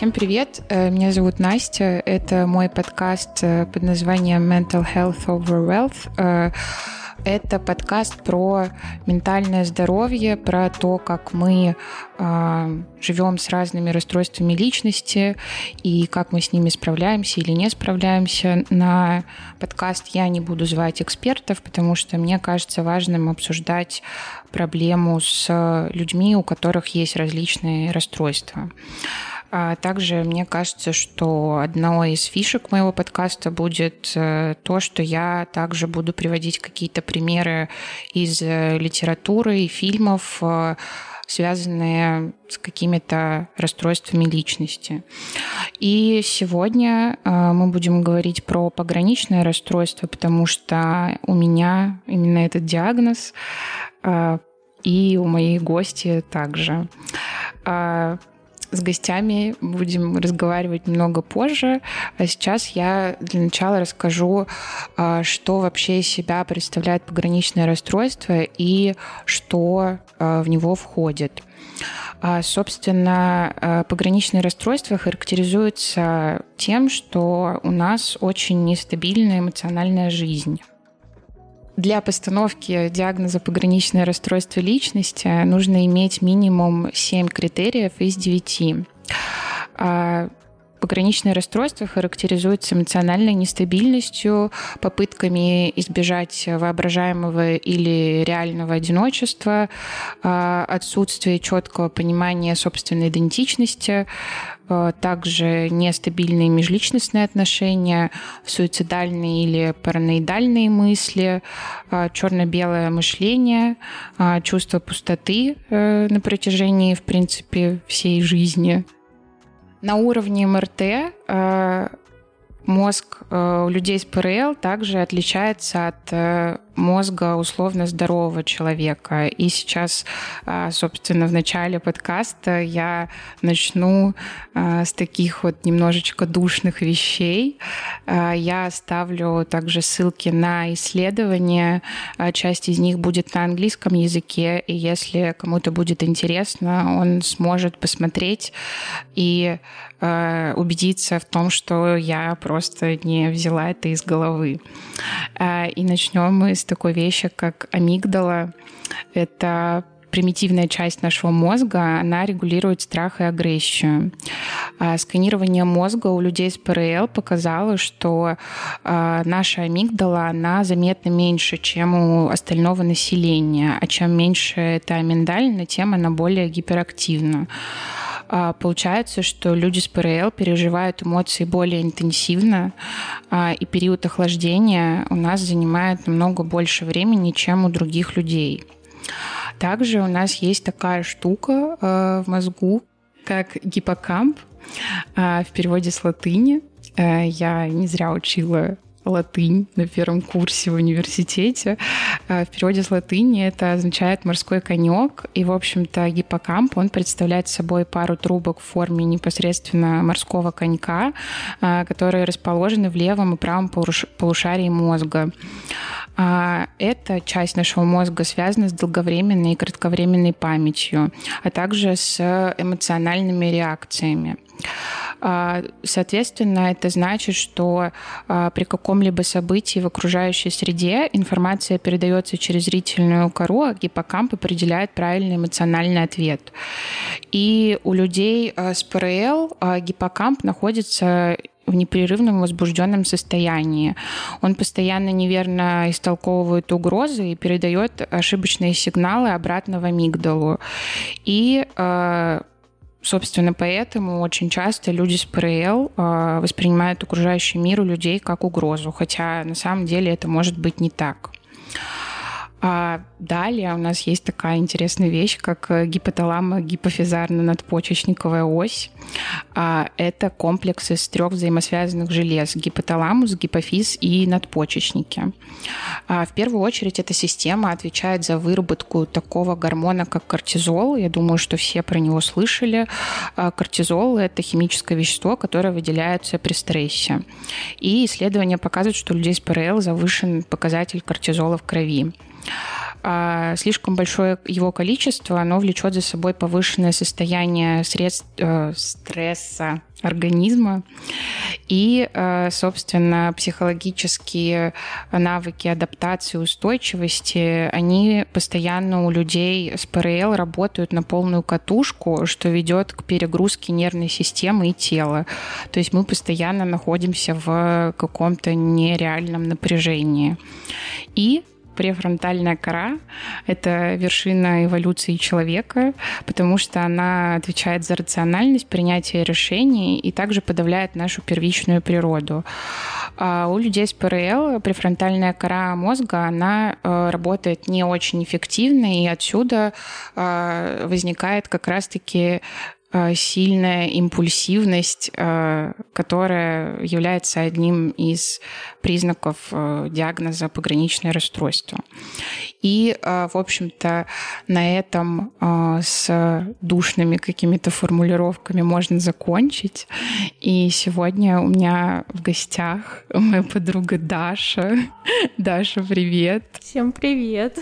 Всем привет, э, меня зовут Настя, это мой подкаст э, под названием Mental Health Over Wealth. Э, это подкаст про ментальное здоровье, про то, как мы э, живем с разными расстройствами личности и как мы с ними справляемся или не справляемся. На подкаст я не буду звать экспертов, потому что мне кажется важным обсуждать проблему с людьми, у которых есть различные расстройства. А также мне кажется, что одной из фишек моего подкаста будет э, то, что я также буду приводить какие-то примеры из э, литературы и фильмов, э, связанные с какими-то расстройствами личности. И сегодня мы будем говорить про пограничное расстройство, потому что у меня именно этот диагноз, и у моей гости также. С гостями будем разговаривать много позже. А сейчас я для начала расскажу, а, что вообще из себя представляет пограничное расстройство и что а, в него входит. Собственно, пограничные расстройства характеризуются тем, что у нас очень нестабильная эмоциональная жизнь. Для постановки диагноза пограничное расстройство личности нужно иметь минимум 7 критериев из 9. А, пограничное расстройство характеризуется эмоциональной нестабильностью, попытками избежать воображаемого или реального одиночества, а, отсутствие четкого понимания собственной идентичности, также нестабильные межличностные отношения, суицидальные или параноидальные мысли, э, черно-белое мышление, э, чувство пустоты на протяжении, в принципе, всей жизни. На уровне МРТ мозг у людей с ПРЛ также отличается от мозга условно здорового человека. И сейчас, а, собственно, в начале подкаста я начну а, с таких вот немножечко душных вещей. А, я оставлю также ссылки на исследования. Часть из них будет на английском языке, и если кому-то будет интересно, он сможет посмотреть и убедиться в том, что я просто не взяла это из головы. И начнем мы с такой вещи, как амигдала. Это примитивная часть нашего мозга, она регулирует страх и агрессию. А сканирование мозга у людей с ПРЛ показало, что наша амигдала, она заметно меньше, чем у остального населения. А чем меньше эта миндалина, тем она более гиперактивна. А, получается, что люди с ПРЛ переживают эмоции более интенсивно, а, и период охлаждения у нас занимает намного больше времени, чем у других людей. Также у нас есть такая штука а, в мозгу, как гиппокамп, в переводе с латыни. Я не зря учила латынь на первом курсе в университете. А, в переводе с латыни это означает морской конек. И, в общем-то, гиппокамп, он представляет собой пару трубок в форме непосредственно морского конька, а, которые расположены в левом и правом полушарии мозга. А, эта часть нашего мозга связана с долговременной и кратковременной памятью, а также с эмоциональными реакциями. А, соответственно, это значит, что а, при каком-либо событии в окружающей среде информация передается через зрительную кору, а гиппокамп определяет правильный эмоциональный ответ. И у людей а, с ПРЛ гиппокамп находится в непрерывном возбужденном состоянии. Он постоянно неверно истолковывает угрозы и передает ошибочные сигналы обратно в амигдалу. И Собственно, поэтому очень часто люди с ПРЛ э, воспринимают окружающий мир у людей как угрозу, хотя на самом деле это может быть не так. А далее у нас есть такая интересная вещь, как э, гипоталамо-гипофизарно-надпочечниковая ось. А это комплекс из трех взаимосвязанных желез – гипоталамус, гипофиз и надпочечники. А в первую очередь эта система отвечает за выработку такого гормона, как кортизол. Я думаю, что все про него слышали. А кортизол – это химическое вещество, которое выделяется при стрессе. И исследования показывают, что у людей с ПРЛ завышен показатель кортизола в крови. А слишком большое его количество, оно влечет за собой повышенное состояние средств, э, стресса организма. И, э, собственно, психологические навыки адаптации, устойчивости, они постоянно у людей с ПРЛ работают на полную катушку, что ведет к перегрузке нервной системы и тела. То есть мы постоянно находимся в каком-то нереальном напряжении. И префронтальная кора — это вершина эволюции человека, потому что она отвечает за рациональность принятия решений и также подавляет нашу первичную природу. А у людей с ПРЛ префронтальная кора мозга, она э, работает не очень эффективно, и отсюда э, возникает как раз-таки сильная импульсивность, э, которая является одним из признаков э, диагноза пограничное расстройство. И, в общем-то, на этом с душными какими-то формулировками можно закончить. И сегодня у меня в гостях моя подруга Даша. Даша, привет. Всем привет.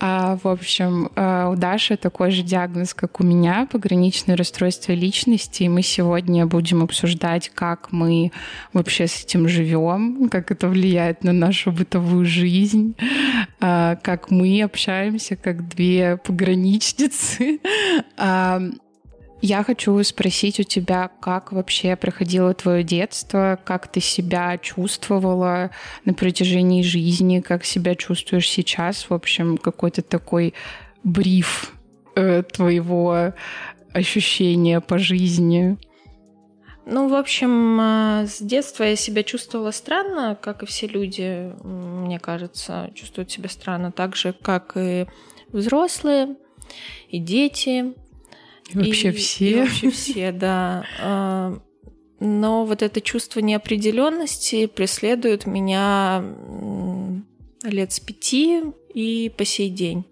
А, в общем, у Даши такой же диагноз, как у меня, пограничное расстройство личности. И мы сегодня будем обсуждать, как мы вообще с этим живем, как это влияет на нашу бытовую жизнь, а, как мы общаемся как две пограничницы. Я хочу спросить у тебя, как вообще проходило твое детство, как ты себя чувствовала на протяжении жизни, как себя чувствуешь сейчас, в общем, какой-то такой бриф э, твоего ощущения по жизни? Ну, в общем, э, с детства я себя чувствовала странно, как и все люди, мне кажется, чувствуют себя странно, так же, как и взрослые, и дети. И вообще и, все. И вообще все, да. Э, но вот это чувство неопределенности преследует меня лет с пяти и по сей день.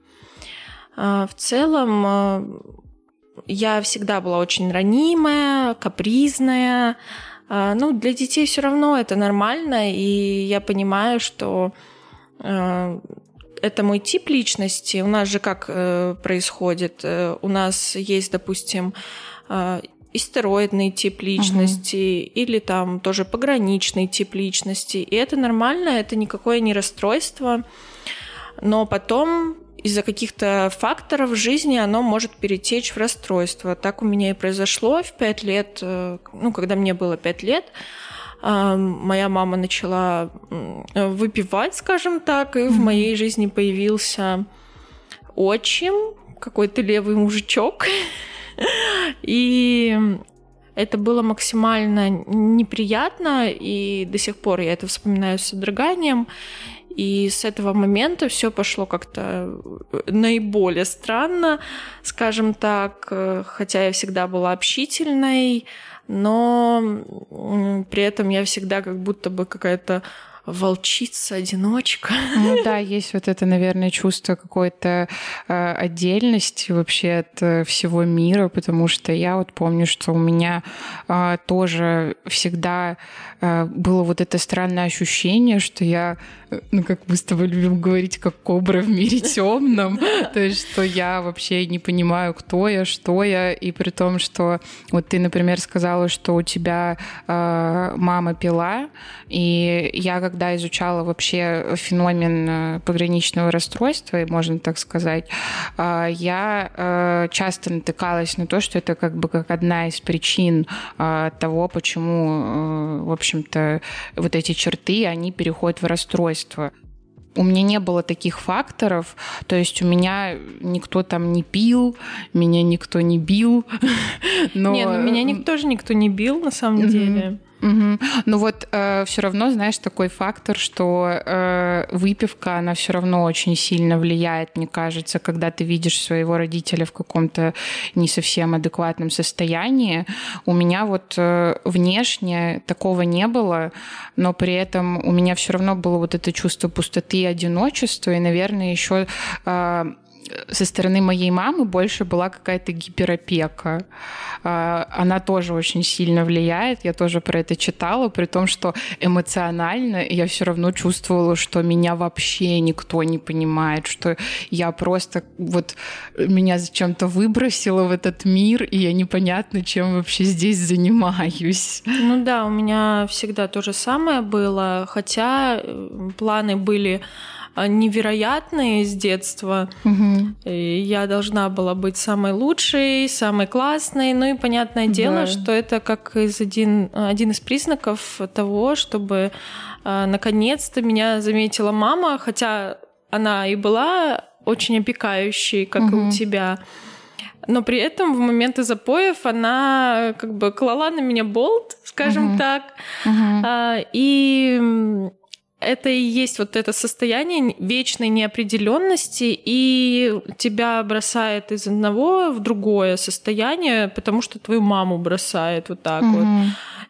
Э, в целом я всегда была очень ранимая, капризная. А, ну, для детей все равно это нормально, и я понимаю, что а, это мой тип личности. У нас же как э, происходит? Э, у нас есть, допустим, истероидный тип личности угу. или там тоже пограничный тип личности. И это нормально, это никакое не расстройство. Но потом из-за каких-то факторов жизни оно может перетечь в расстройство. Так у меня и произошло в пять лет, э, ну, когда мне было пять лет, э, моя мама начала выпивать, скажем так, и в моей жизни появился отчим, какой-то левый мужичок. И это было максимально неприятно, и до сих пор я это вспоминаю с содроганием. И с этого момента все пошло как-то э, наиболее странно, скажем так, э, хотя я всегда была общительной, но при этом я всегда как будто бы какая-то волчица, одиночка. Ну да, есть вот это, наверное, чувство какой-то э, отдельности вообще от э, всего мира, потому что я вот помню, что у меня э, тоже всегда э, было вот это странное ощущение, что я ну, как мы с тобой любим говорить, как кобра в мире темном, то есть, что я вообще не понимаю, кто я, что я, и при том, что вот ты, например, сказала, что у тебя э, мама пила, и я, когда изучала вообще феномен э, пограничного расстройства, можно так сказать, э, я э, часто натыкалась на то, что это как бы как одна из причин э, того, почему, э, в общем-то, вот эти черты, они переходят в расстройство. У меня не было таких факторов, то есть у меня никто там не пил, меня никто не бил. Но... Не, ну меня никто тоже никто не бил, на самом mm-hmm. деле. Угу. Ну вот э, все равно, знаешь, такой фактор, что э, выпивка, она все равно очень сильно влияет, мне кажется, когда ты видишь своего родителя в каком-то не совсем адекватном состоянии. У меня вот э, внешне такого не было, но при этом у меня все равно было вот это чувство пустоты и одиночества, и, наверное, еще э, со стороны моей мамы больше была какая-то гиперопека. А, она тоже очень сильно влияет. Я тоже про это читала, при том, что эмоционально я все равно чувствовала, что меня вообще никто не понимает, что я просто вот меня зачем-то выбросило в этот мир, и я непонятно, чем вообще здесь занимаюсь. Ну да, у меня всегда то же самое было, хотя э, планы были невероятные с детства. Угу. я должна была быть самой лучшей, самой классной. Ну и понятное дело, да. что это как из один, один из признаков того, чтобы а, наконец-то меня заметила мама, хотя она и была очень опекающей, как угу. и у тебя. Но при этом в моменты запоев она как бы клала на меня болт, скажем uh так. uh И это и есть вот это состояние вечной неопределенности, и тебя бросает из одного в другое состояние, потому что твою маму бросает вот так угу. вот.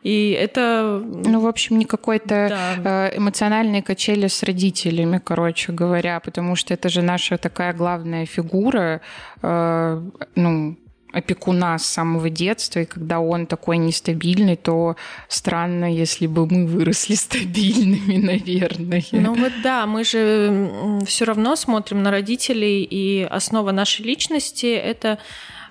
И это... Ну, в общем, не какой-то да. Э, эмоциональной качели с родителями, короче говоря, потому что это же наша такая главная фигура, э, ну, опекуна с самого детства, и когда он такой нестабильный, то странно, если бы мы выросли стабильными, наверное. Ну вот да, мы же все равно смотрим на родителей, и основа нашей личности — это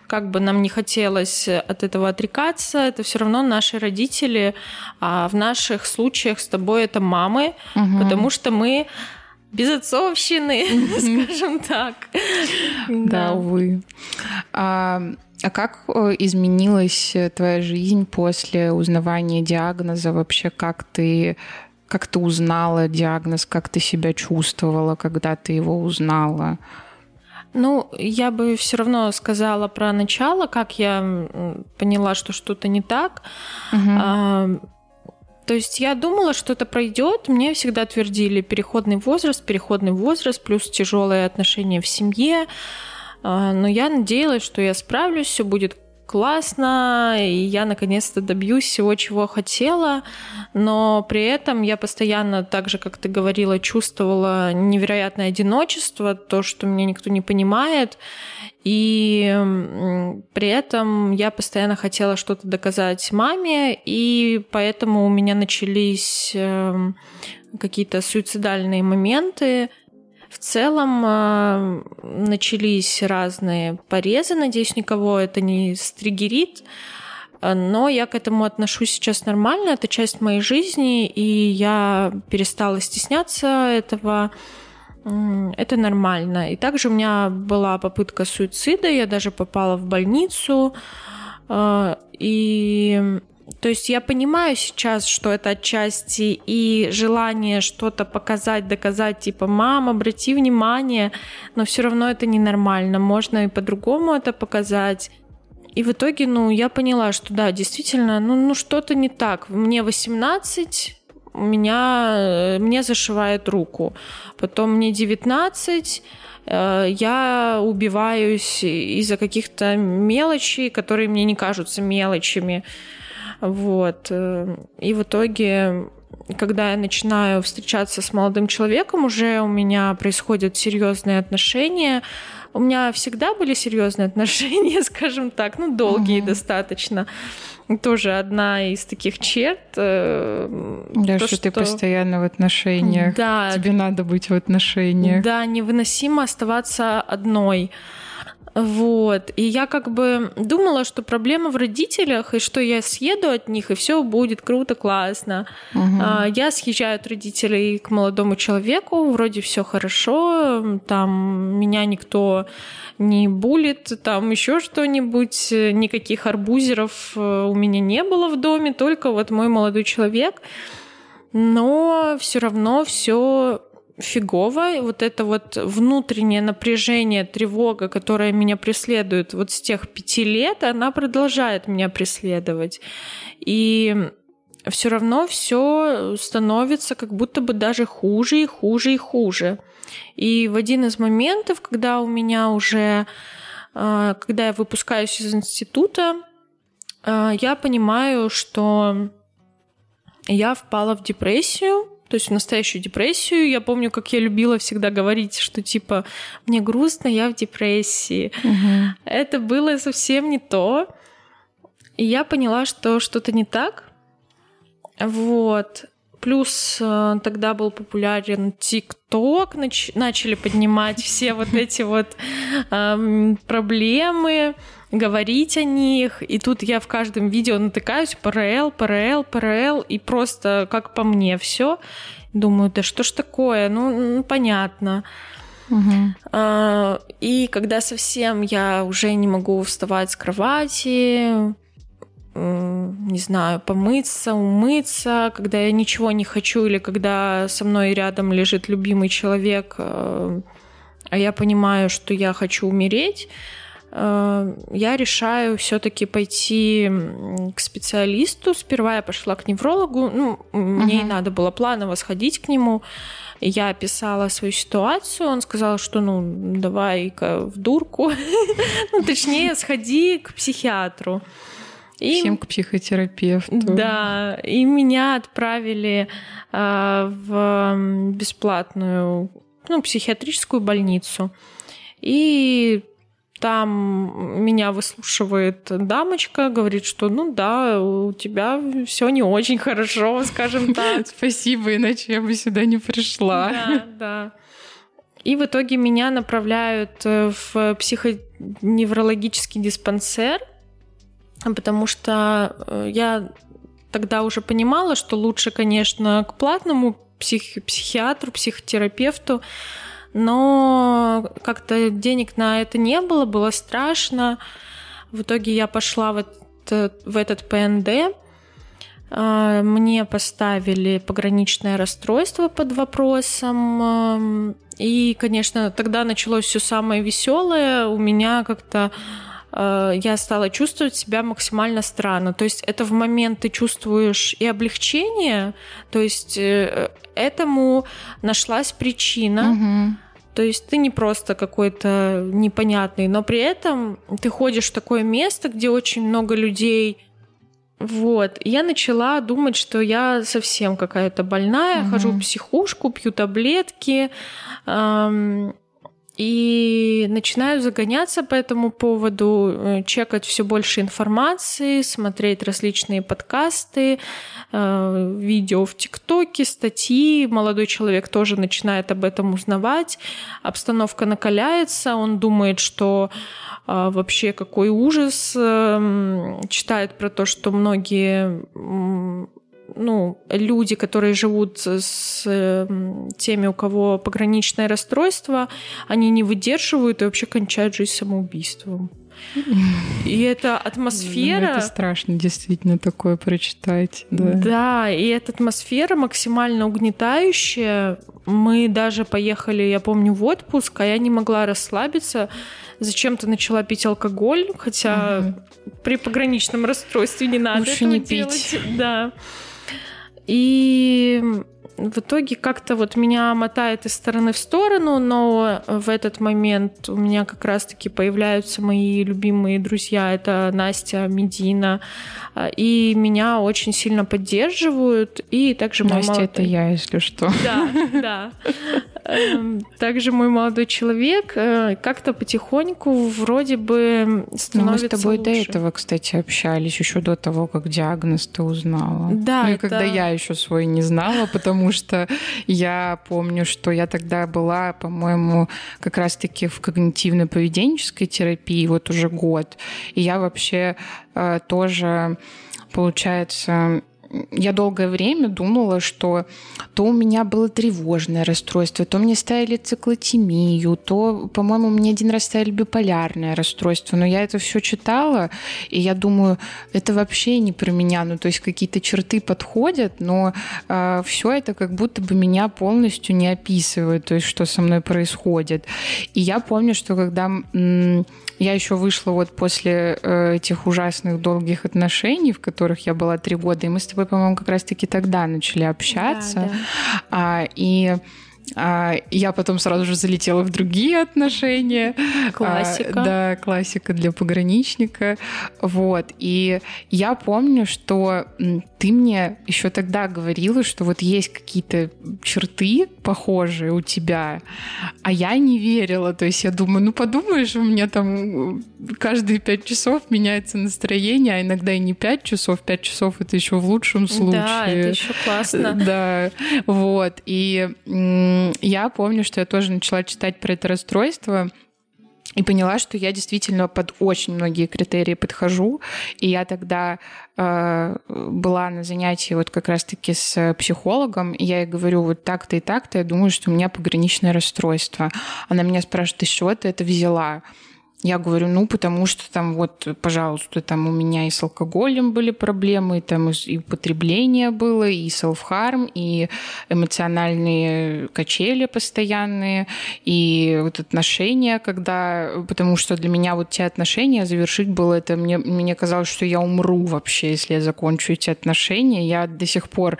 как бы нам не хотелось от этого отрекаться, это все равно наши родители, а в наших случаях с тобой это мамы, угу. потому что мы безотцовщины, скажем так. Да, увы. А, как э, изменилась э, твоя жизнь после узнавания диагноза? Вообще, как ты как ты узнала диагноз, как ты себя чувствовала, когда ты его узнала? Ну, я бы все равно сказала про начало, как я поняла, что что-то не так. Угу. А, то есть я думала, что это пройдет. Мне всегда твердили переходный возраст, переходный возраст, плюс тяжелые отношения в семье. А, но я надеялась, что я справлюсь, все будет классно, и я наконец-то добьюсь всего, чего хотела, но при этом я постоянно, так же, как ты говорила, чувствовала невероятное одиночество, то, что меня никто не понимает, и при этом я постоянно хотела что-то доказать маме, и поэтому у меня начались эм, какие-то суицидальные моменты, в целом э, начались разные порезы, надеюсь, никого это не стригерит, но я к этому отношусь сейчас нормально, это часть моей жизни, и я перестала стесняться этого, это нормально. И также у меня была попытка суицида, я даже попала в больницу, э, и то есть я понимаю сейчас, что это отчасти и желание что-то показать, доказать, типа, мам, обрати внимание, но все равно это ненормально, можно и по-другому это показать. И в итоге, ну, я поняла, что да, действительно, ну, ну что-то не так. Мне 18, у меня, э, мне зашивает руку. Потом мне 19, э, я убиваюсь из-за каких-то мелочей, которые мне не кажутся мелочами. Вот. Э, и в итоге когда я начинаю встречаться с молодым человеком, уже у меня происходят серьезные отношения. У меня всегда были серьезные отношения, скажем так, ну, долгие угу. достаточно. Тоже одна из таких черт. Э, да, то, что, что ты постоянно в отношениях. Да. Тебе надо быть в отношениях. Да, невыносимо оставаться одной. Вот. И я как бы думала, что проблема в родителях, и что я съеду от них, и все будет круто, классно. Угу. Я съезжаю от родителей к молодому человеку, вроде все хорошо, там меня никто не булит, там еще что-нибудь, никаких арбузеров э, у меня не было в доме, только вот мой молодой человек. Но все равно все фигово. Вот это вот внутреннее напряжение, тревога, которая меня преследует вот с тех пяти лет, она продолжает меня преследовать. И все равно все становится как будто бы даже хуже и хуже и хуже. И в один из моментов, когда у меня уже, а, когда я выпускаюсь из института, а, я понимаю, что я впала в депрессию, то есть в настоящую депрессию. Я помню, как я любила всегда говорить, что типа мне грустно, я в депрессии. Угу. Это было совсем не то. И я поняла, что что-то не так. Вот. Плюс э, тогда был популярен ТикТок, нач- начали поднимать все вот эти вот э, проблемы, говорить о них. И тут я в каждом видео натыкаюсь ПРЛ, ПРЛ, ПРЛ, и просто как по мне все. Думаю, да что ж такое? Ну, ну понятно. Угу. И когда совсем я уже не могу вставать с кровати, не знаю, помыться, умыться, когда я ничего не хочу, или когда со мной рядом лежит любимый человек, э, а я понимаю, что я хочу умереть, я решаю все-таки пойти к специалисту. Сперва я пошла к неврологу, ну, uh-huh. мне надо было планово сходить к нему. Я описала свою ситуацию, он сказал, что ну давай-ка в дурку, ну точнее сходи к психиатру. И, Всем к психотерапевту. Да, и меня отправили э, в бесплатную ну, психиатрическую больницу. И там меня выслушивает дамочка, говорит, что ну да, у тебя все не очень хорошо, скажем так. Спасибо, иначе я бы сюда не пришла. Да, да. И в итоге меня направляют э, в психоневрологический диспансер, потому что э, я тогда уже понимала, что лучше, конечно, к платному псих психиатру, психотерапевту, но как-то денег на это не было, было страшно. В итоге я пошла в этот, в этот ПНД. Мне поставили пограничное расстройство под вопросом. И, конечно, тогда началось все самое веселое. У меня как-то Э, я стала чувствовать себя максимально странно. То есть это в момент ты чувствуешь и облегчение, то есть э, этому нашлась причина. Угу. То есть ты не просто какой-то непонятный, но при этом ты ходишь в такое место, где очень много людей. Вот. Я начала думать, что я совсем какая-то больная, угу. хожу в психушку, пью таблетки. Эм, и начинаю загоняться по этому поводу, э, чекать все больше информации, смотреть различные подкасты, э, видео в ТикТоке, статьи. Молодой человек тоже начинает об этом узнавать. Обстановка накаляется, он думает, что э, вообще какой ужас, эм, читает про то, что многие ну, люди, которые живут с теми, у кого пограничное расстройство, они не выдерживают и вообще кончают жизнь самоубийством. И эта атмосфера... Ну, это страшно действительно такое прочитать. Да. да, и эта атмосфера максимально угнетающая. Мы даже поехали, я помню, в отпуск, а я не могла расслабиться. Зачем-то начала пить алкоголь, хотя угу. при пограничном расстройстве не надо Лучше этого не делать. пить. Да. И в итоге как-то вот меня мотает из стороны в сторону, но в этот момент у меня как раз-таки появляются мои любимые друзья, это Настя, Медина, и меня очень сильно поддерживают, и также мой Настя, молодой... это я, если что. Да, да. Эм, также мой молодой человек э, как-то потихоньку вроде бы становится ну, Мы с тобой лучше. до этого, кстати, общались, еще до того, как диагноз ты узнала. Да, ну, и это... когда я еще свой не знала, потому что я помню, что я тогда была, по-моему, как раз-таки в когнитивно-поведенческой терапии вот уже год. И я вообще э, тоже получается, я долгое время думала, что то у меня было тревожное расстройство, то мне ставили циклотемию, то, по-моему, мне один раз ставили биполярное расстройство. Но я это все читала, и я думаю, это вообще не про меня. Ну, то есть какие-то черты подходят, но э, а, все это как будто бы меня полностью не описывает, то есть что со мной происходит. И я помню, что когда м- я еще вышла вот после э, этих ужасных долгих отношений, в которых я была три года, и мы с тобой, по-моему, как раз-таки тогда начали общаться. Да, да. А, и А, я потом сразу же залетела в другие отношения. Классика. А, да, классика для пограничника. Вот. И я помню, что ты мне еще тогда говорила, что вот есть какие-то черты похожие у тебя, а я не верила. То есть я думаю, ну подумаешь, у меня там каждые пять часов меняется настроение, а иногда и не пять часов, пять часов это еще в лучшем случае. Да, это еще классно. Да, вот. И я помню, что я тоже начала читать про это расстройство, и поняла, что я действительно под очень многие критерии подхожу. И я тогда э, была на занятии вот как раз-таки с психологом, и я ей говорю, вот так-то и так-то, я думаю, что у меня пограничное расстройство. Она меня спрашивает, с чего ты это взяла? Я говорю, ну, потому что там вот, пожалуйста, там у меня и с алкоголем были проблемы, и там и употребление было, и селфхарм, и эмоциональные качели постоянные, и вот отношения, когда... Потому что для меня вот те отношения завершить было это... Мне, мне казалось, что я умру вообще, если я закончу эти отношения. Я до сих пор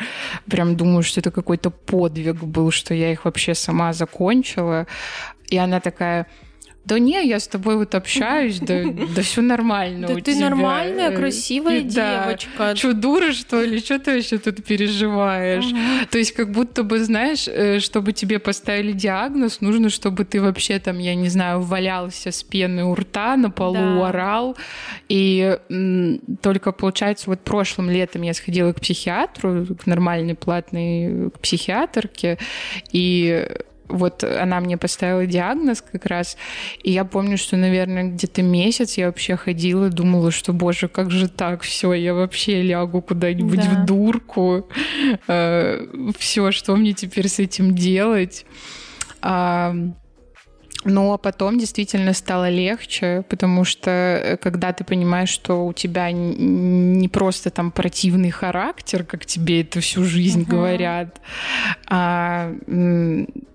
прям думаю, что это какой-то подвиг был, что я их вообще сама закончила. И она такая да не, я с тобой вот общаюсь, да, да все нормально Да ты нормальная, красивая девочка. Что, дура, что ли? Что ты вообще тут переживаешь? То есть как будто бы, знаешь, э, чтобы тебе поставили диагноз, нужно, чтобы ты вообще там, я не знаю, валялся с пеной у рта, на полу орал. И только, получается, вот прошлым летом я сходила к психиатру, к нормальной платной психиатрке, и вот она мне поставила диагноз как раз, и я помню, что, наверное, где-то месяц я вообще ходила, думала, что, боже, как же так, все, я вообще лягу куда-нибудь да. в дурку, э, все, что мне теперь с этим делать. Но потом действительно стало легче, потому что э, когда ты понимаешь, что у тебя не просто там противный характер, как тебе это всю жизнь uh-huh. говорят, а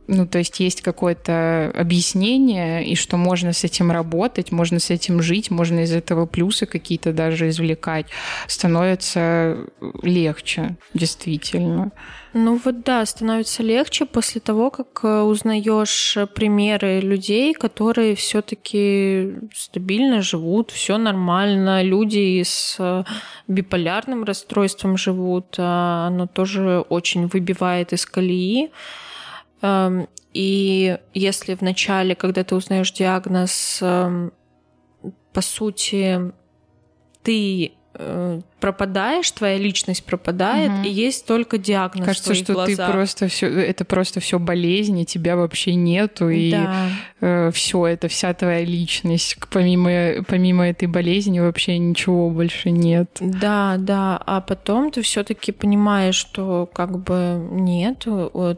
ну, то есть есть какое-то объяснение, и что можно с этим работать, можно с этим жить, можно из этого плюсы какие-то даже извлекать, становится легче, действительно. Ну вот да, становится легче после того, как э, узнаешь примеры людей, которые все-таки стабильно живут, все нормально, люди с э, биполярным расстройством живут, а оно тоже очень выбивает из колеи. Эм, и если в начале, когда ты узнаешь диагноз, эм, по сути, ты э, пропадаешь, твоя личность пропадает, угу. и есть только диагноз. Кажется, что глазах. ты просто все, это просто все болезни, тебя вообще нету, и да. э, все, это вся твоя личность. Помимо, помимо этой болезни вообще ничего больше нет. Да, да. А потом ты все-таки понимаешь, что как бы нет,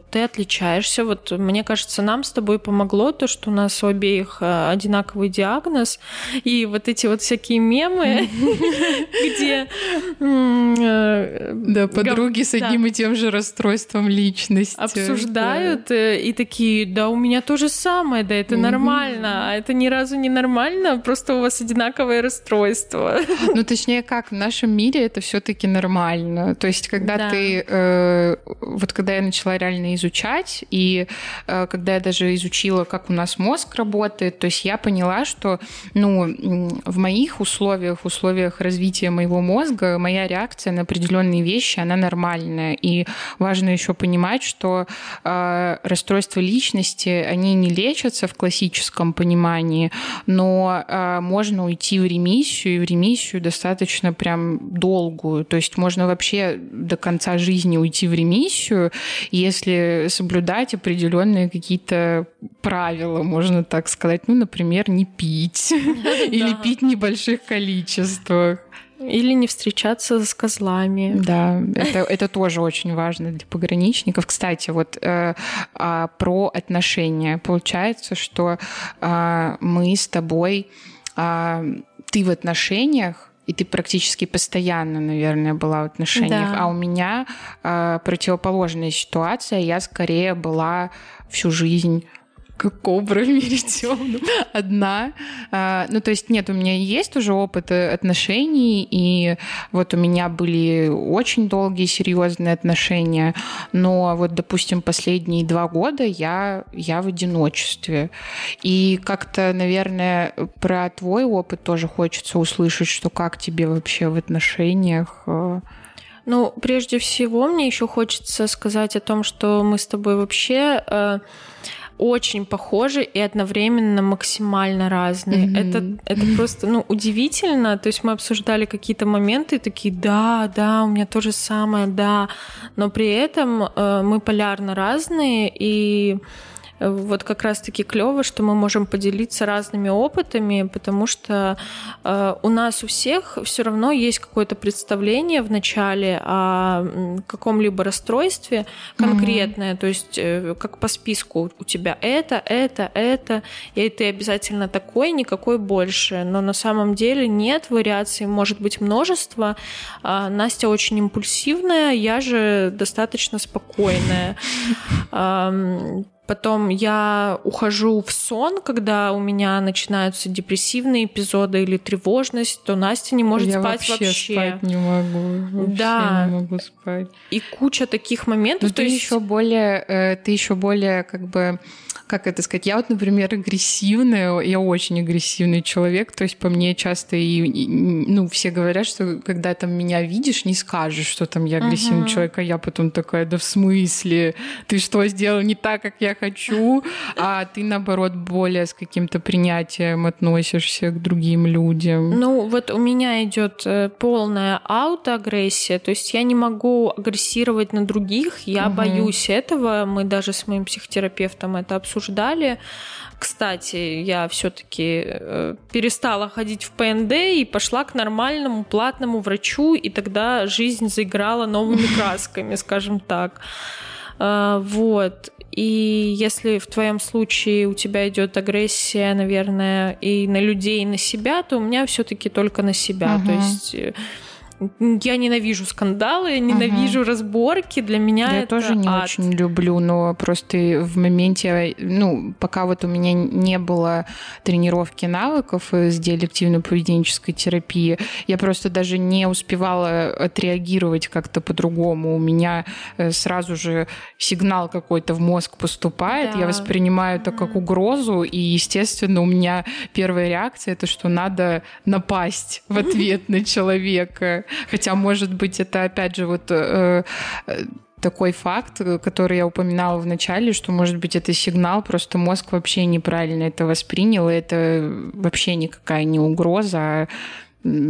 ты отличаешься. Вот мне кажется, нам с тобой помогло то, что у нас у обеих э, одинаковый диагноз, и вот эти вот всякие мемы, где Э, да, подруги с одним и тем же расстройством личности. Обсуждают э, и такие, да, у меня то же самое, да, это нормально, а это ни разу не нормально, просто у вас одинаковое расстройство. Ну, точнее, как в нашем мире это все-таки нормально. То есть, когда ты, э, вот когда я начала реально изучать, и когда я даже изучила, как у нас мозг работает, то есть я поняла, что, ну, в моих условиях, условиях развития моего мозга, моя реакция на определенные вещи, она нормальная. И важно еще понимать, что э, расстройства личности, они не лечатся в классическом понимании, но э, можно уйти в ремиссию, и в ремиссию достаточно прям долгую. То есть можно вообще до конца жизни уйти в ремиссию, если соблюдать определенные какие-то правила, можно так сказать. Ну, например, не пить или пить в небольших количествах. Или не встречаться с козлами. Да, это, это тоже очень важно для пограничников. Кстати, вот э, э, про отношения. Получается, что э, мы с тобой, э, ты в отношениях, и ты практически постоянно, наверное, была в отношениях, да. а у меня э, противоположная ситуация. Я скорее была всю жизнь как кобра в мире темном. Одна. А, ну, то есть нет, у меня есть уже опыт отношений, и вот у меня были очень долгие серьезные отношения, но вот, допустим, последние два года я, я в одиночестве. И как-то, наверное, про твой опыт тоже хочется услышать, что как тебе вообще в отношениях. Ну, прежде всего, мне еще хочется сказать о том, что мы с тобой вообще э, очень похожи и одновременно максимально разные. Mm-hmm. Это, это просто ну, удивительно. То есть мы обсуждали какие-то моменты, такие, да, да, у меня то же самое, да. Но при этом э, мы полярно разные, и вот как раз-таки клево, что мы можем поделиться разными опытами, потому что э, у нас у всех все равно есть какое-то представление в начале о каком-либо расстройстве конкретное, mm-hmm. то есть э, как по списку у тебя это, это, это, и ты обязательно такой, никакой больше. Но на самом деле нет, вариаций может быть множество. А Настя очень импульсивная, я же достаточно спокойная. Потом я ухожу в сон, когда у меня начинаются депрессивные эпизоды или тревожность, то Настя не может я спать вообще. вообще. спать не могу. Вообще да. не могу спать. И куча таких моментов. Но то ты есть... еще более, э, ты еще более как бы как это сказать, я вот, например, агрессивная, я очень агрессивный человек, то есть по мне часто и, и ну, все говорят, что когда там меня видишь, не скажешь, что там я агрессивный uh-huh. человек, а я потом такая, да в смысле, ты что сделал не так, как я хочу, а ты, наоборот, более с каким-то принятием относишься к другим людям. Ну, вот у меня идет э, полная аутоагрессия, то есть я не могу агрессировать на других, я uh-huh. боюсь этого, мы даже с моим психотерапевтом это обсуждали, обсуждали. Кстати, я все-таки э, перестала ходить в ПНД и пошла к нормальному платному врачу, и тогда жизнь заиграла новыми красками, скажем так. Э, вот. И если в твоем случае у тебя идет агрессия, наверное, и на людей, и на себя, то у меня все-таки только на себя. Uh-huh. То есть э, я ненавижу скандалы, я ненавижу угу. разборки. Для меня я это тоже не ад. очень люблю, но просто в моменте, ну, пока вот у меня не было тренировки навыков с диалективно-поведенческой терапии, я просто даже не успевала отреагировать как-то по-другому. У меня э, сразу же сигнал какой-то в мозг поступает, да. я воспринимаю это как угрозу, и, естественно, у меня первая реакция это, что надо напасть в ответ на человека. Хотя, может быть, это опять же вот э, э, такой факт, который я упоминала в начале, что, может быть, это сигнал, просто мозг вообще неправильно это воспринял, и это вообще никакая не угроза, а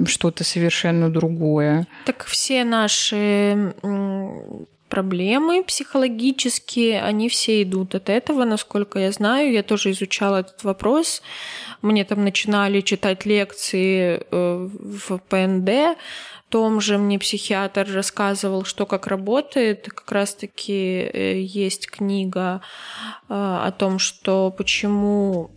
что-то совершенно другое. Так все наши проблемы психологические, они все идут от этого, насколько я знаю. Я тоже изучала этот вопрос. Мне там начинали читать лекции э, в ПНД, том же мне психиатр рассказывал, что как работает. Как раз-таки э, есть книга э, о том, что почему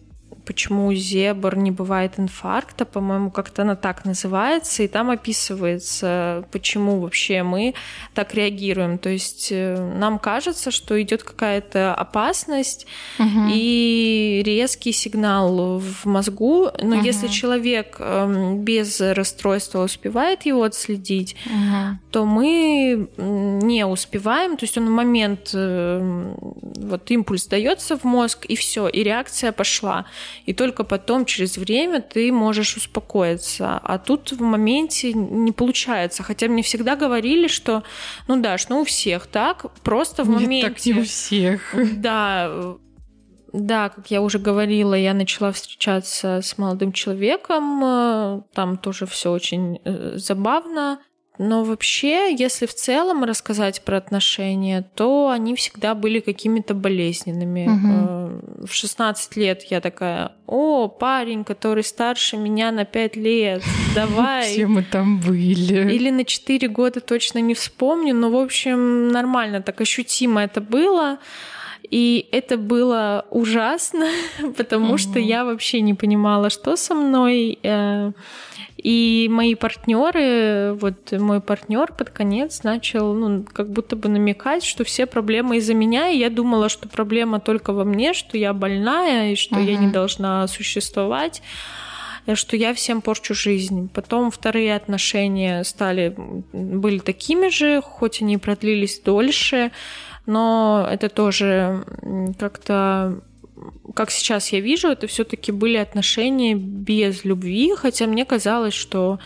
почему у зебр не бывает инфаркта, по-моему, как-то она так называется, и там описывается, почему вообще мы так реагируем. То есть э, нам кажется, что идет какая-то опасность угу. и резкий сигнал в мозгу, но угу. если человек эм, без расстройства успевает его отследить, угу. то мы не успеваем, то есть он в момент э, вот импульс дается в мозг и все, и реакция пошла и только потом, через время, ты можешь успокоиться. А тут в моменте не получается. Хотя мне всегда говорили, что, ну да, ну у всех так, просто в Нет, моменте... так не у всех. Да, да, как я уже говорила, я начала встречаться с молодым человеком, э, там тоже все очень э, забавно. Но вообще, если в целом рассказать про отношения, то они всегда были какими-то болезненными. Угу. В 16 лет я такая, о, парень, который старше меня на 5 лет, давай. Все мы там были. Или на 4 года точно не вспомню, но, в общем, нормально, так ощутимо это было. И это было ужасно, потому mm-hmm. что я вообще не понимала, что со мной. Э, и мои партнеры, вот мой партнер под конец начал, ну, как будто бы намекать, что все проблемы из-за меня, и я думала, что проблема только во мне, что я больная, и что uh-huh. я не должна существовать что я всем порчу жизнь. Потом вторые отношения стали, были такими же, хоть они продлились дольше, но это тоже как-то как сейчас я вижу, это все-таки были отношения без любви, хотя мне казалось, что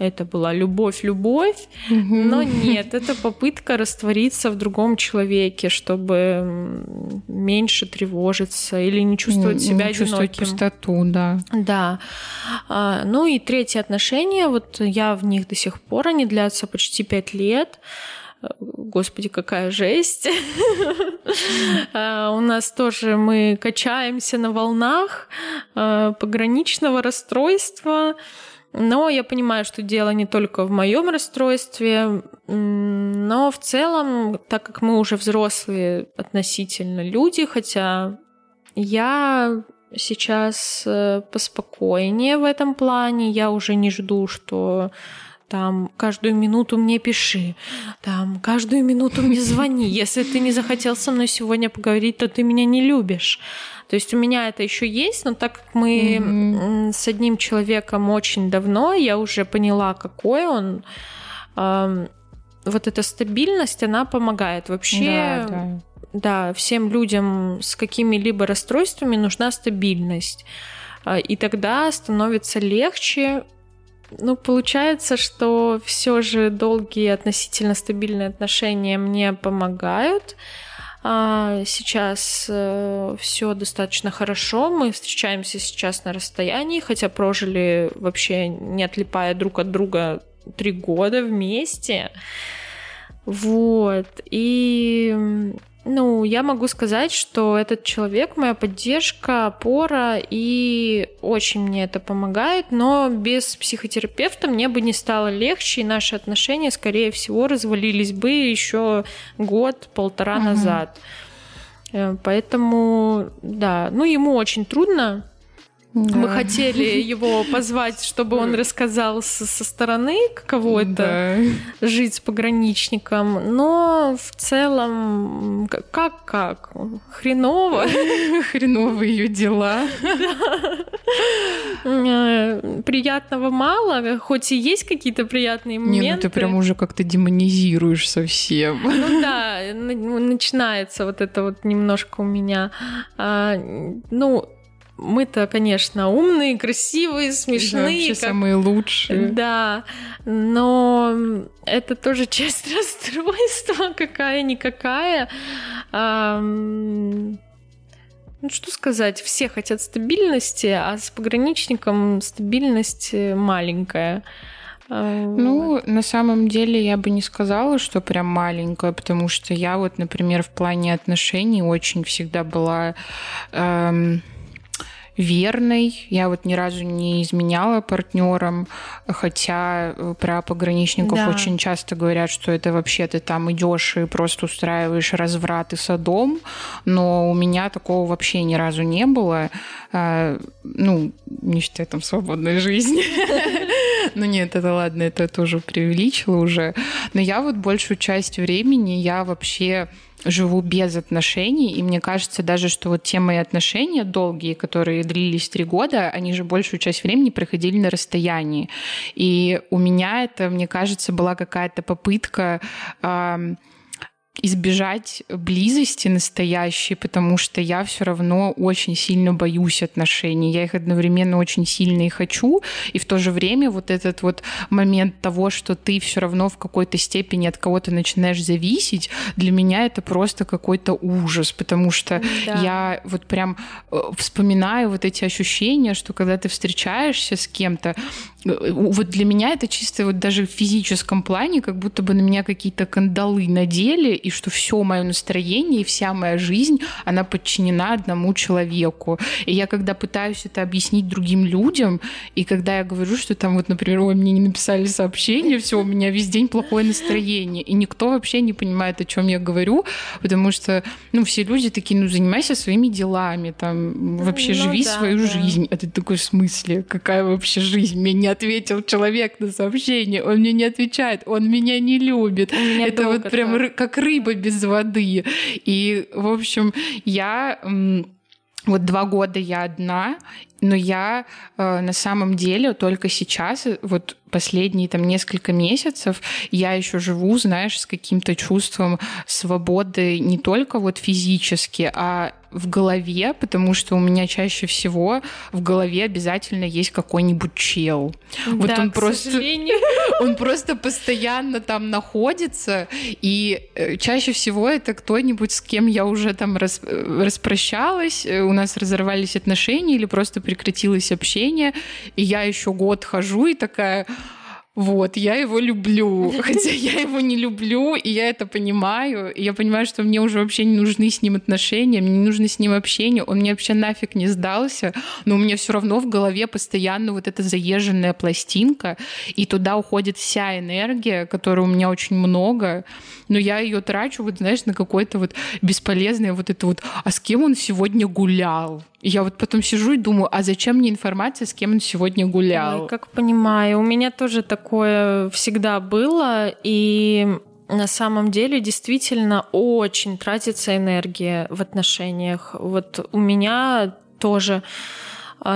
это была любовь-любовь, но нет, это попытка раствориться в другом человеке, чтобы меньше тревожиться или не чувствовать себя не чувствовать пустоту, да. Да. А, ну и третье отношение, вот я в них до сих пор, они длятся почти пять лет. Господи, какая жесть. А, у нас тоже мы качаемся на волнах а, пограничного расстройства. Но я понимаю, что дело не только в моем расстройстве, но в целом, так как мы уже взрослые относительно люди, хотя я сейчас э, поспокойнее в этом плане, я уже не жду, что там каждую минуту мне пиши, там каждую минуту мне звони. Если ты не захотел со мной сегодня поговорить, то ты меня не любишь. То есть у меня это еще есть, но так как мы mm-hmm. с одним человеком очень давно, я уже поняла, какой он. Э, вот эта стабильность, она помогает вообще. Да, да. да, всем людям с какими-либо расстройствами нужна стабильность. А, и тогда становится легче ну, получается, что все же долгие относительно стабильные отношения мне помогают. А, сейчас э, все достаточно хорошо. Мы встречаемся сейчас на расстоянии, хотя прожили вообще не отлипая друг от друга три года вместе. Вот. И ну, я могу сказать, что этот человек моя поддержка, опора, и очень мне это помогает, но без психотерапевта мне бы не стало легче, и наши отношения, скорее всего, развалились бы еще год-полтора угу. назад. Э, поэтому, да, ну, ему очень трудно да. Мы хотели его позвать, чтобы он рассказал со, со стороны, каково это да. жить с пограничником, но в целом как как хреново, хреново ее дела. Э, приятного мало, хоть и есть какие-то приятные моменты. Не, ну ты прям уже как-то демонизируешь совсем. Ну да, начинается вот это вот немножко у меня. А, ну мы-то, конечно, умные, красивые, смешные. Да, как... самые лучшие. Да, но это тоже часть расстройства, какая-никакая. А, ну, что сказать, все хотят стабильности, а с пограничником стабильность маленькая. А, ну, на самом деле я бы не сказала, что прям маленькая, потому что я вот, например, в плане отношений очень всегда была эм, верной. Я вот ни разу не изменяла партнерам, хотя э, про пограничников да. очень часто говорят, что это вообще ты там идешь и просто устраиваешь разврат и садом, но у меня такого вообще ни разу не было. А, ну, не считая там свободной жизни. Ну нет, это ладно, это тоже преувеличила уже. Но я вот большую часть времени я вообще живу без отношений, и мне кажется даже, что вот те мои отношения долгие, которые длились три года, они же большую часть времени проходили на расстоянии. И у меня это, мне кажется, была какая-то попытка э, избежать близости настоящей, потому что я все равно очень сильно боюсь отношений. Я их одновременно очень сильно и хочу, и в то же время вот этот вот момент того, что ты все равно в какой-то степени от кого-то начинаешь зависеть, для меня это просто какой-то ужас, потому что да. я вот прям э, вспоминаю вот эти ощущения, что когда ты встречаешься с кем-то, э, вот для меня это чисто вот даже в физическом плане, как будто бы на меня какие-то кандалы надели, и что все мое настроение и вся моя жизнь, она подчинена одному человеку. И я когда пытаюсь это объяснить другим людям, и когда я говорю, что там вот, например, ой, мне не написали сообщение, все, у меня весь день плохое настроение, и никто вообще не понимает, о чем я говорю, потому что, ну, все люди такие, ну, занимайся своими делами, там, вообще ну, живи да, свою да. жизнь. А ты такой, в смысле, какая вообще жизнь? Мне не ответил человек на сообщение, он мне не отвечает, он меня не любит. Это вот прям как рыба без воды. И, в общем, я вот два года я одна, но я э, на самом деле только сейчас, вот последние там несколько месяцев, я еще живу, знаешь, с каким-то чувством свободы не только вот физически, а в голове, потому что у меня чаще всего в голове обязательно есть какой-нибудь чел. Да, вот он просто, сожалению. он просто постоянно там находится, и э, чаще всего это кто-нибудь, с кем я уже там рас, э, распрощалась, э, у нас разорвались отношения или просто прекратилось общение, и я еще год хожу и такая вот, я его люблю, хотя я его не люблю, и я это понимаю. И я понимаю, что мне уже вообще не нужны с ним отношения, мне не нужно с ним общение, он мне вообще нафиг не сдался, но у меня все равно в голове постоянно вот эта заезженная пластинка, и туда уходит вся энергия, которой у меня очень много, но я ее трачу, вот знаешь, на какой-то вот бесполезное вот это вот, а с кем он сегодня гулял? Я вот потом сижу и думаю, а зачем мне информация, с кем он сегодня гулял? Ой, как понимаю, у меня тоже такое всегда было, и на самом деле действительно очень тратится энергия в отношениях. Вот у меня тоже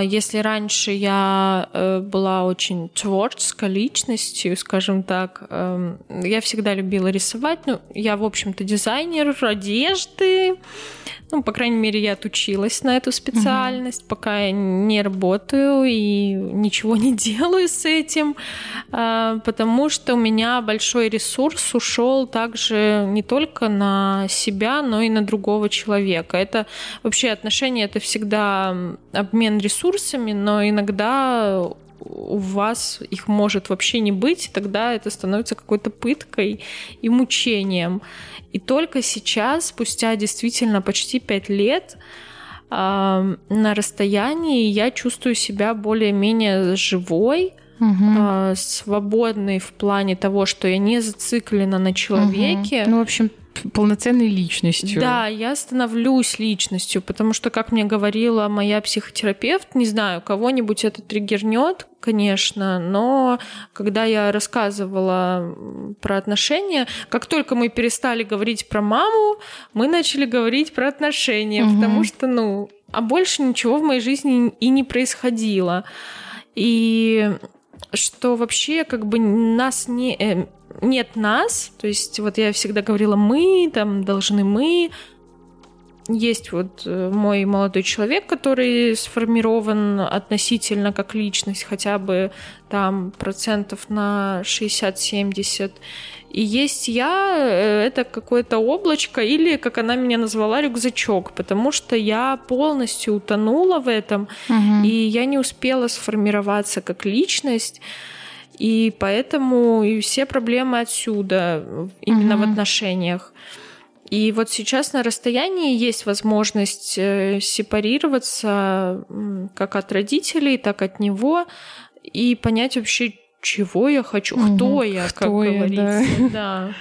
если раньше я э, была очень творческой личностью, скажем так, эм, я всегда любила рисовать. Ну, я, в общем-то, дизайнер одежды. Ну, по крайней мере, я отучилась на эту специальность, угу. пока я не работаю и ничего не делаю с этим, а, потому что у меня большой ресурс ушел также не только на себя, но и на другого человека. Это вообще отношения, это всегда обмен ресурсами, но иногда у вас их может вообще не быть, тогда это становится какой-то пыткой и мучением. И только сейчас, спустя действительно почти пять лет, на расстоянии я чувствую себя более-менее живой, угу. свободной в плане того, что я не зациклена на человеке. Угу. Ну, в общем, полноценной личностью. Да, я становлюсь личностью, потому что, как мне говорила моя психотерапевт, не знаю, кого-нибудь это триггернет, конечно, но когда я рассказывала про отношения, как только мы перестали говорить про маму, мы начали говорить про отношения, угу. потому что, ну, а больше ничего в моей жизни и не происходило. И что вообще как бы нас не э, нет нас, то есть вот я всегда говорила мы, там должны мы. Есть вот э, мой молодой человек, который сформирован относительно как личность, хотя бы там процентов на 60-70. И есть я, э, это какое-то облачко, или, как она меня назвала, рюкзачок, потому что я полностью утонула в этом, угу. и я не успела сформироваться как личность. И поэтому и все проблемы отсюда, именно угу. в отношениях. И вот сейчас на расстоянии есть возможность э, сепарироваться как от родителей, так от него и понять вообще, чего я хочу, угу. кто я, кто как я, говорится. Да. да.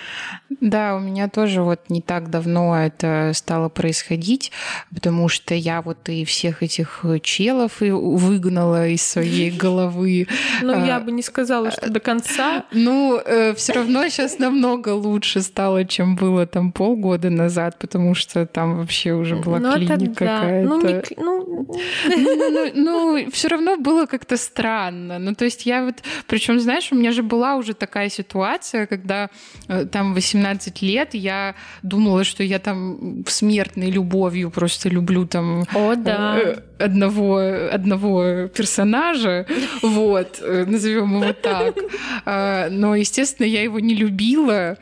Да, у меня тоже вот не так давно это стало происходить, потому что я вот и всех этих челов и выгнала из своей головы. Ну, я бы не сказала, что до конца. Ну, э, все равно сейчас намного лучше стало, чем было там полгода назад, потому что там вообще уже была ну, клиника какая-то. Ну, ну, ну все равно было как-то странно. Ну, то есть я вот, причем, знаешь, у меня же была уже такая ситуация, когда э, там 18 18 лет я думала, что я там смертной любовью просто люблю там О, да. Одного, одного персонажа, вот, э, назовем его так. А, но, естественно, я его не любила,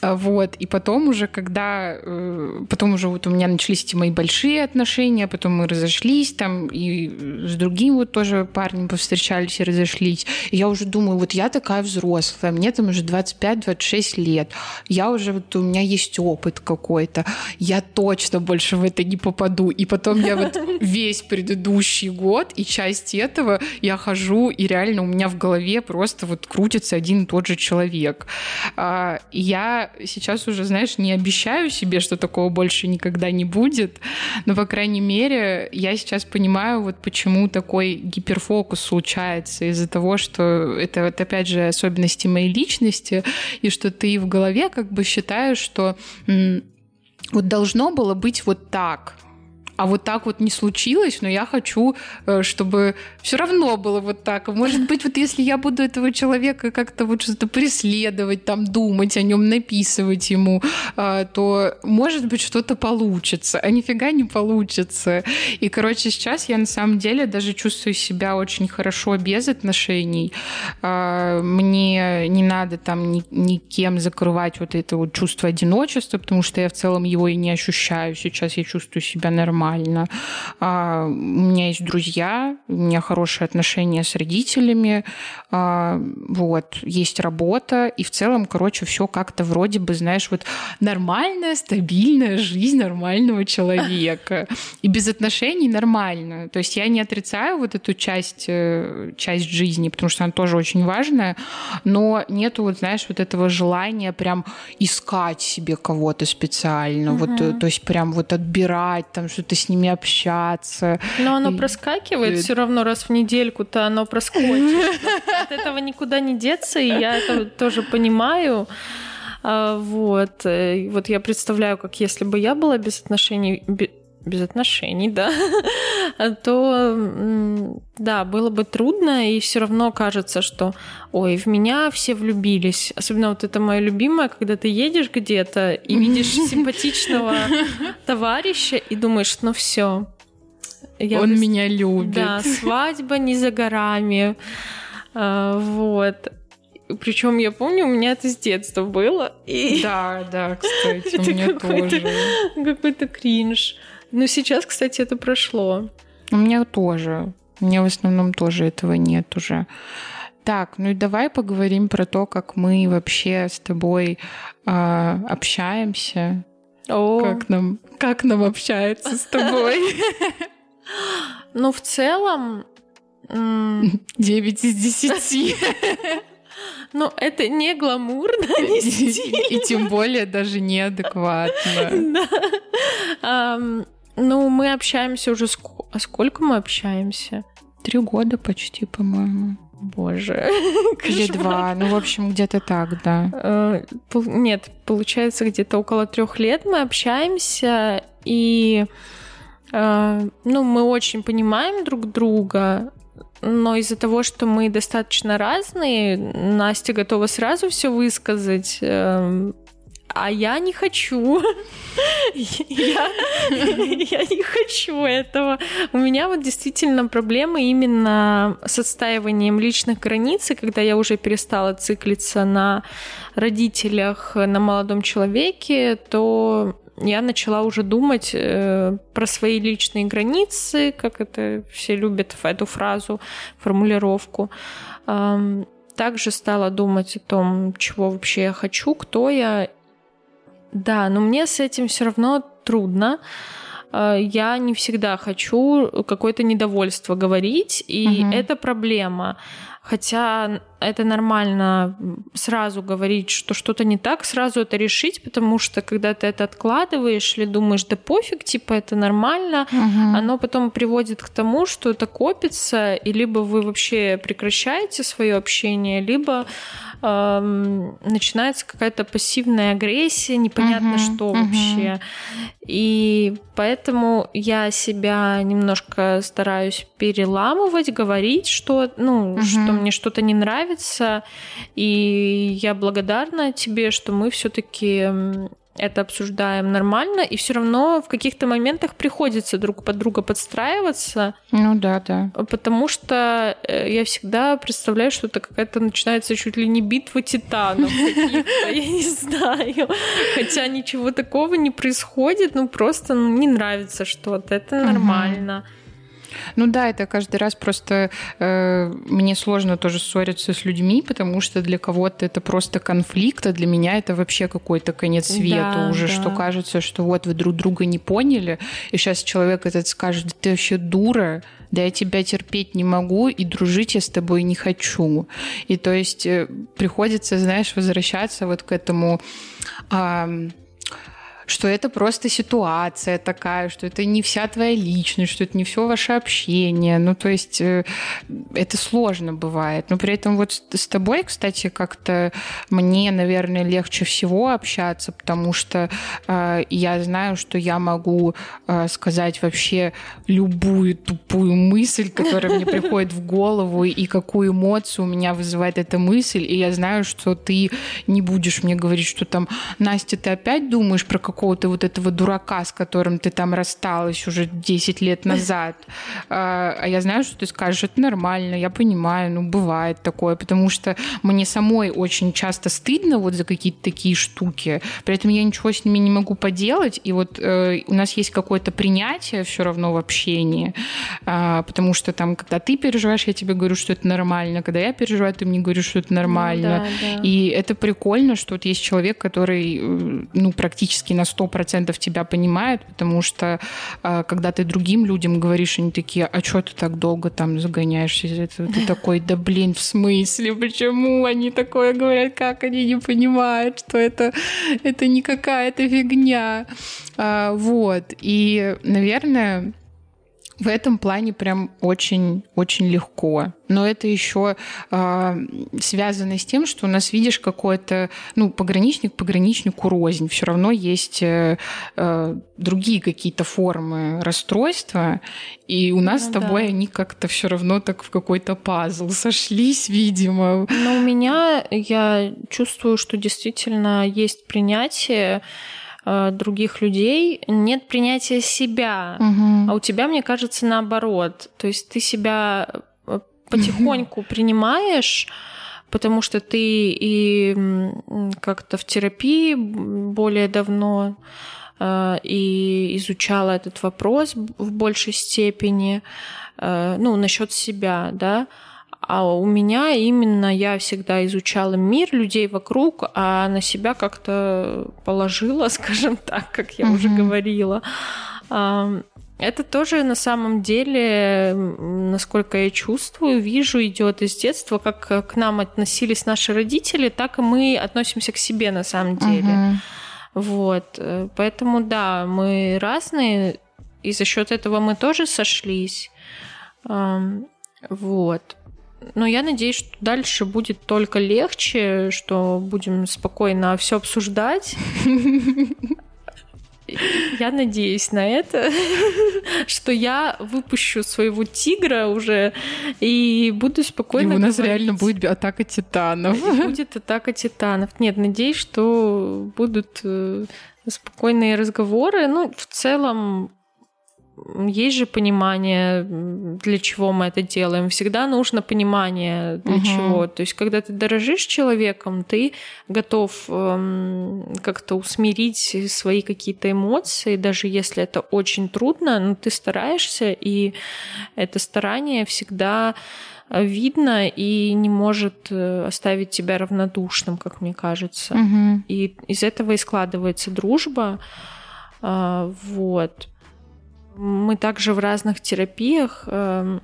а, вот, и потом уже, когда, э, потом уже вот у меня начались эти мои большие отношения, потом мы разошлись там, и с другим вот тоже парнем повстречались и разошлись, и я уже думаю, вот я такая взрослая, мне там уже 25-26 лет, я уже, вот у меня есть опыт какой-то, я точно больше в это не попаду. И потом я вот весь предыдущий год и часть этого я хожу, и реально у меня в голове просто вот крутится один и тот же человек. А, я сейчас уже, знаешь, не обещаю себе, что такого больше никогда не будет, но, по крайней мере, я сейчас понимаю, вот почему такой гиперфокус случается из-за того, что это, вот, опять же, особенности моей личности, и что ты в голове как бы считаешь, что вот должно было быть вот так, а вот так вот не случилось, но я хочу, э, чтобы все равно было вот так. Может быть, вот если я буду этого человека как-то вот что-то преследовать, там думать о нем, написывать ему, э, то может быть что-то получится, а нифига не получится. И, короче, сейчас я на самом деле даже чувствую себя очень хорошо без отношений. Э, мне не надо там ни, никем закрывать вот это вот чувство одиночества, потому что я в целом его и не ощущаю. Сейчас я чувствую себя нормально нормально. А, у меня есть друзья, у меня хорошие отношения с родителями, а, вот, есть работа, и в целом, короче, все как-то вроде бы, знаешь, вот нормальная, стабильная жизнь нормального человека. И без отношений нормально. То есть я не отрицаю вот эту часть, э, часть жизни, потому что она тоже очень важная, но нету, вот, знаешь, вот этого желания прям искать себе кого-то специально, угу. вот, то есть прям вот отбирать, там что-то с ними общаться. Но оно и... проскакивает и... все равно раз в недельку-то оно проскочит. От этого никуда не деться, и я это тоже понимаю. А, вот. Э, вот я представляю, как если бы я была без отношений, без отношений, да, то да, было бы трудно, и все равно кажется, что ой, в меня все влюбились. Особенно вот это мое любимое, когда ты едешь где-то и видишь симпатичного товарища и думаешь, ну все. Он в... меня любит. Да, свадьба не за горами. А, вот. Причем я помню, у меня это с детства было. И... Да, да, кстати, у меня тоже. Какой-то кринж. Но сейчас, кстати, это прошло. У меня тоже. У меня в основном тоже этого нет уже. Так, ну и давай поговорим про то, как мы вообще с тобой э, общаемся. О. Как нам, как нам общается с тобой? Ну, в целом... 9 из 10. Ну, это не гламурно, не стильно. И тем более даже неадекватно. Да. Ну, мы общаемся уже... А сколько мы общаемся? Три года почти, по-моему. Боже. Или два. Ну, в общем, где-то так, да. Э, нет, получается, где-то около трех лет мы общаемся, и э, ну, мы очень понимаем друг друга, но из-за того, что мы достаточно разные, Настя готова сразу все высказать, эм, а я не хочу. я, я не хочу этого. У меня вот действительно проблемы именно с отстаиванием личных границ, и когда я уже перестала циклиться на родителях, на молодом человеке, то я начала уже думать э, про свои личные границы, как это все любят эту фразу, формулировку. Эм, также стала думать о том, чего вообще я хочу, кто я, да, но мне с этим все равно трудно. Э, я не всегда хочу какое-то недовольство говорить, и угу. это проблема. Хотя это нормально сразу говорить, что что-то не так, сразу это решить, потому что когда ты это откладываешь или думаешь, да пофиг, типа это нормально, угу. оно потом приводит к тому, что это копится, и либо вы вообще прекращаете свое общение, либо начинается какая-то пассивная агрессия, непонятно uh-huh, что uh-huh. вообще. И поэтому я себя немножко стараюсь переламывать, говорить, что, ну, uh-huh. что мне что-то не нравится. И я благодарна тебе, что мы все-таки это обсуждаем нормально, и все равно в каких-то моментах приходится друг под друга подстраиваться. Ну да, да. Потому что э, я всегда представляю, что это какая-то начинается чуть ли не битва титанов каких-то, я не знаю. Хотя ничего такого не происходит, ну просто ну, не нравится что-то, это нормально. Ну да, это каждый раз просто э, мне сложно тоже ссориться с людьми, потому что для кого-то это просто конфликт, а для меня это вообще какой-то конец света да, уже, да. что кажется, что вот вы друг друга не поняли, и сейчас человек этот скажет, да ты вообще дура, да я тебя терпеть не могу, и дружить я с тобой не хочу. И то есть э, приходится, знаешь, возвращаться вот к этому... Э, что это просто ситуация такая, что это не вся твоя личность, что это не все ваше общение. Ну, то есть э, это сложно бывает. Но при этом вот с тобой, кстати, как-то мне, наверное, легче всего общаться, потому что э, я знаю, что я могу э, сказать вообще любую тупую мысль, которая мне приходит в голову, и какую эмоцию у меня вызывает эта мысль, и я знаю, что ты не будешь мне говорить, что там, Настя, ты опять думаешь про какую какого-то вот этого дурака, с которым ты там рассталась уже 10 лет назад. А, а я знаю, что ты скажешь, это нормально, я понимаю, ну, бывает такое, потому что мне самой очень часто стыдно вот за какие-то такие штуки, при этом я ничего с ними не могу поделать, и вот э, у нас есть какое-то принятие все равно в общении, э, потому что там, когда ты переживаешь, я тебе говорю, что это нормально, когда я переживаю, ты мне говоришь, что это нормально, ну, да, да. и это прикольно, что вот есть человек, который, э, ну, практически на сто процентов тебя понимает, потому что э, когда ты другим людям говоришь, они такие, а что ты так долго там загоняешься? Ты такой, да блин, в смысле, почему они такое говорят, как они не понимают, что это, это не какая-то фигня. А, вот. И, наверное, в этом плане прям очень-очень легко. Но это еще э, связано с тем, что у нас, видишь, какой-то, ну, пограничник пограничнику рознь. Все равно есть э, э, другие какие-то формы расстройства, и у нас ну, с тобой да. они как-то все равно так в какой-то пазл сошлись, видимо. Но у меня я чувствую, что действительно есть принятие Э, других людей, нет принятия себя. Угу. А у тебя, мне кажется, наоборот. То есть ты себя э, потихоньку принимаешь, потому что ты и как-то в терапии более давно э, и изучала этот вопрос в большей степени, ну, насчет себя, да, а у меня именно я всегда изучала мир, людей вокруг, а на себя как-то положила, скажем так, как я mm-hmm. уже говорила. Это тоже на самом деле, насколько я чувствую, вижу, идет из детства, как к нам относились наши родители, так и мы относимся к себе на самом деле. Uh-huh. Вот. Э, поэтому да, мы разные, и за счет этого мы тоже сошлись. Вот. Но я надеюсь, что дальше будет только легче, что будем спокойно все обсуждать. Я надеюсь на это, что я выпущу своего тигра уже и буду спокойно. И у нас говорить. реально будет атака титанов. Будет атака титанов. Нет, надеюсь, что будут э, спокойные разговоры. Ну, в целом, есть же понимание, для чего мы это делаем. Всегда нужно понимание, для угу. чего. То есть, когда ты дорожишь человеком, ты готов эм, как-то усмирить свои какие-то эмоции, даже если это очень трудно, но ты стараешься, и это старание всегда видно и не может э, оставить тебя равнодушным, как мне кажется. Угу. И из этого и складывается дружба. А, вот. Мы также в разных терапиях. Эм,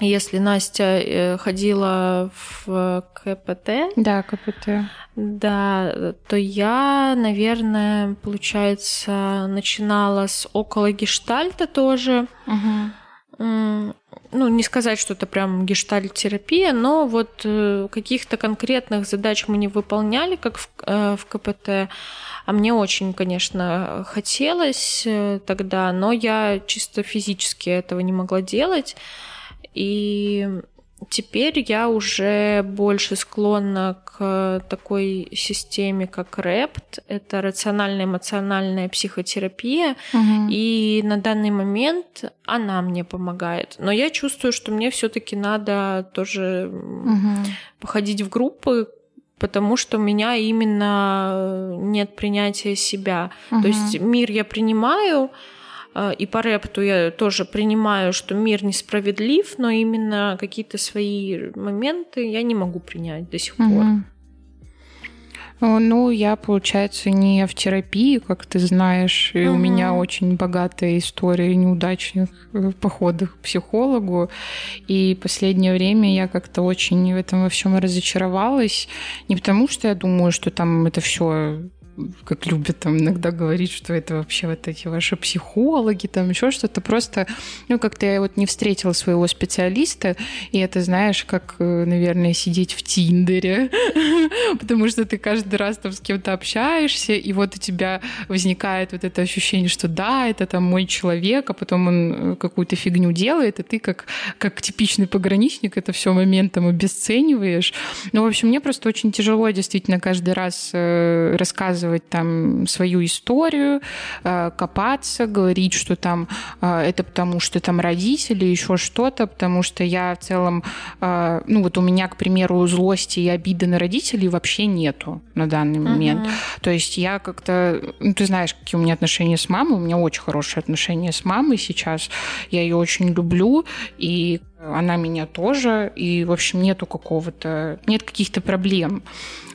если Настя э, ходила в КПТ, да, КПТ, да, то я, наверное, получается, начинала с около гештальта тоже. Угу. Ну, не сказать, что это прям гештальт-терапия, но вот э, каких-то конкретных задач мы не выполняли, как в, э, в КПТ. А мне очень, конечно, хотелось э, тогда, но я чисто физически этого не могла делать. И теперь я уже больше склонна к такой системе, как РЭПТ. Это рациональная эмоциональная психотерапия. Угу. И на данный момент она мне помогает. Но я чувствую, что мне все-таки надо тоже угу. походить в группы, потому что у меня именно нет принятия себя. Угу. То есть мир я принимаю, э, и по репту я тоже принимаю, что мир несправедлив, но именно какие-то свои моменты я не могу принять до сих пор. Ну, я, получается, не в терапии, как ты знаешь, и угу. у меня очень богатая история неудачных э, походов к психологу. И последнее время я как-то очень в этом во всем разочаровалась. Не потому, что я думаю, что там это все как любят там иногда говорить, что это вообще вот эти ваши психологи, там еще что-то. Просто, ну, как-то я вот не встретила своего специалиста, и это, знаешь, как, э, наверное, сидеть в Тиндере, потому что ты каждый раз там с кем-то общаешься, и вот у тебя возникает вот это ощущение, что да, это там мой человек, а потом он э, какую-то фигню делает, и ты как, как типичный пограничник это все моментом обесцениваешь. Ну, в общем, мне просто очень тяжело действительно каждый раз э, рассказывать рассказывать там свою историю, э, копаться, говорить, что там э, это потому, что там родители, еще что-то, потому что я в целом, э, ну вот у меня, к примеру, злости и обиды на родителей вообще нету на данный момент. Uh-huh. То есть я как-то, ну ты знаешь, какие у меня отношения с мамой, у меня очень хорошие отношения с мамой сейчас, я ее очень люблю, и она меня тоже, и, в общем, нету какого-то, нет каких-то проблем.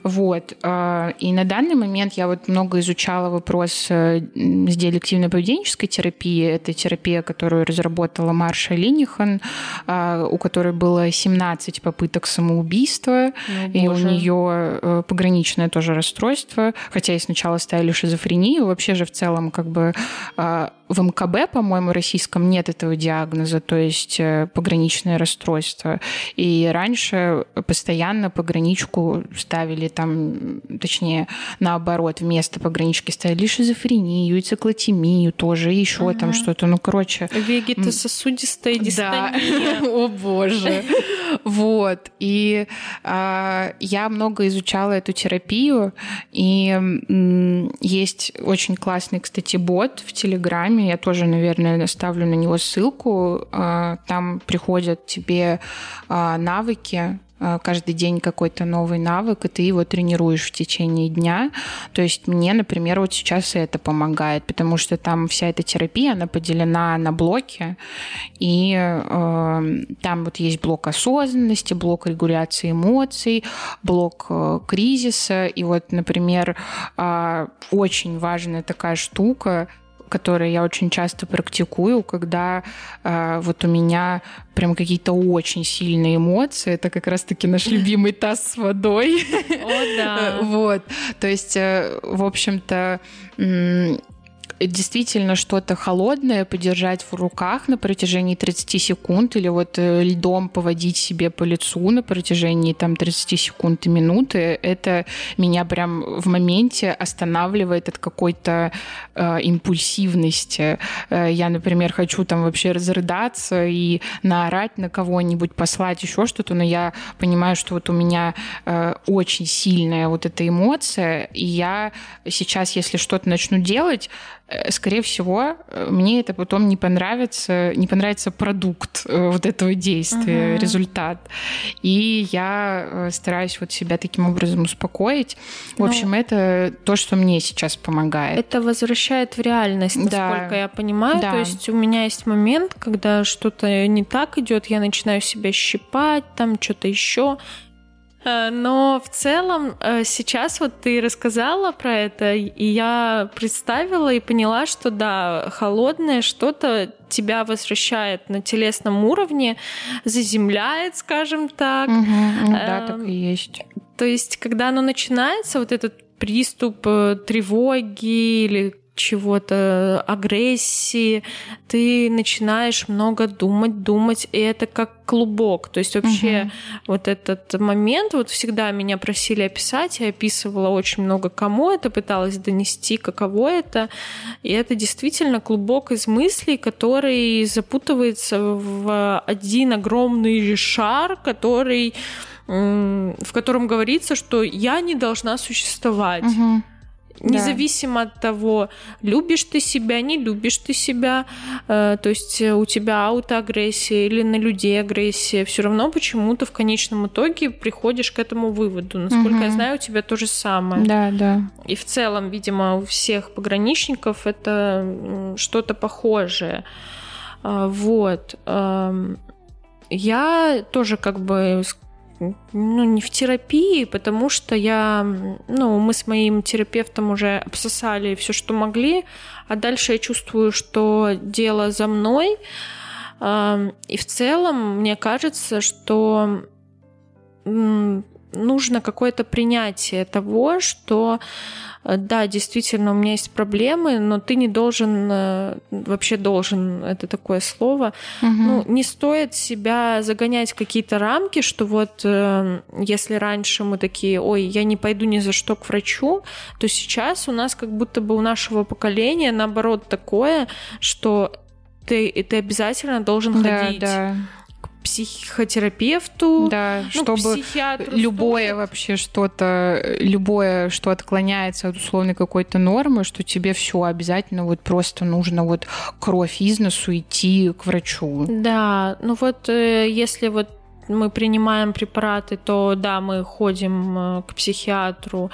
Вот. А, и на данный момент я вот много изучала вопрос э, с диалективной поведенческой терапии. Это терапия, которую разработала Марша Линихан, а, у которой было 17 попыток самоубийства, ну, и у нее э, пограничное тоже расстройство, хотя и сначала ставили шизофрению. Вообще же в целом как бы а, в МКБ, по-моему, российском нет этого диагноза, то есть э, пограничное расстройство. И раньше постоянно пограничку ставили там, точнее, наоборот, вместо погранички ставили шизофрению, циклотемию тоже, еще ага. там что-то. Ну, короче... Вегетососудистая дистония. Да. О, боже. Вот. И а, я много изучала эту терапию, и есть очень классный, кстати, бот в Телеграме, я тоже, наверное, оставлю на него ссылку. А, там приходят тебе а, навыки, каждый день какой-то новый навык, и ты его тренируешь в течение дня. То есть мне, например, вот сейчас это помогает, потому что там вся эта терапия, она поделена на блоки, и э, там вот есть блок осознанности, блок регуляции эмоций, блок э, кризиса, и вот, например, э, очень важная такая штука — которые я очень часто практикую, когда э, вот у меня прям какие-то очень сильные эмоции. Это как раз-таки наш любимый таз с водой. О, да. Вот. То есть, э, в общем-то, действительно что-то холодное подержать в руках на протяжении 30 секунд или вот э, льдом поводить себе по лицу на протяжении там 30 секунд и минуты, это меня прям в моменте останавливает от какой-то э, импульсивности. Э, я, например, хочу там вообще разрыдаться и наорать на кого-нибудь, послать еще что-то, но я понимаю, что вот у меня э, очень сильная вот эта эмоция, и я сейчас, если что-то начну делать, скорее всего, э, мне это потом не понравится, не понравится продукт э, вот этого действия, uh-huh. результат. И я стараюсь вот себя таким образом успокоить. В ну, общем, это то, что мне сейчас помогает. Это возвращает в реальность, насколько да. я понимаю. Да. То есть у меня есть момент, когда что-то не так идет, я начинаю себя щипать, там что-то еще. Э, но в целом э, сейчас вот ты рассказала про это, и я представила и поняла, что да, холодное что-то тебя возвращает на телесном уровне, заземляет, скажем так. Угу, ну, да, так и есть. То есть, когда оно начинается, вот этот приступ э, тревоги или чего-то, агрессии, ты начинаешь много думать, думать, и это как клубок. То есть вообще угу. вот этот момент, вот всегда меня просили описать, я описывала очень много кому это, пыталась донести, каково это, и это действительно клубок из мыслей, который запутывается в один огромный шар, который в котором говорится, что я не должна существовать. Угу независимо да. от того, любишь ты себя, не любишь ты себя, э, то есть у тебя аутоагрессия или на людей агрессия, все равно почему-то в конечном итоге приходишь к этому выводу. Насколько угу. я знаю, у тебя то же самое. Да, да. И в целом, видимо, у всех пограничников это что-то похожее. А, вот. Я тоже как бы ну, не в терапии, потому что я, ну, мы с моим терапевтом уже обсосали все, что могли, а дальше я чувствую, что дело за мной. И в целом мне кажется, что нужно какое-то принятие того, что Э, да, действительно, у меня есть проблемы, но ты не должен, э, вообще должен, это такое слово, угу. ну, не стоит себя загонять в какие-то рамки, что вот э, если раньше мы такие, ой, я не пойду ни за что к врачу, то сейчас у нас как будто бы у нашего поколения наоборот такое, что ты, ты обязательно должен да, ходить. Да психотерапевту, да, ну, чтобы любое тоже. вообще что-то, любое, что отклоняется от условной какой-то нормы, что тебе все обязательно вот просто нужно вот кровь из носу идти к врачу. Да, ну вот э, если вот мы принимаем препараты, то да, мы ходим э, к психиатру,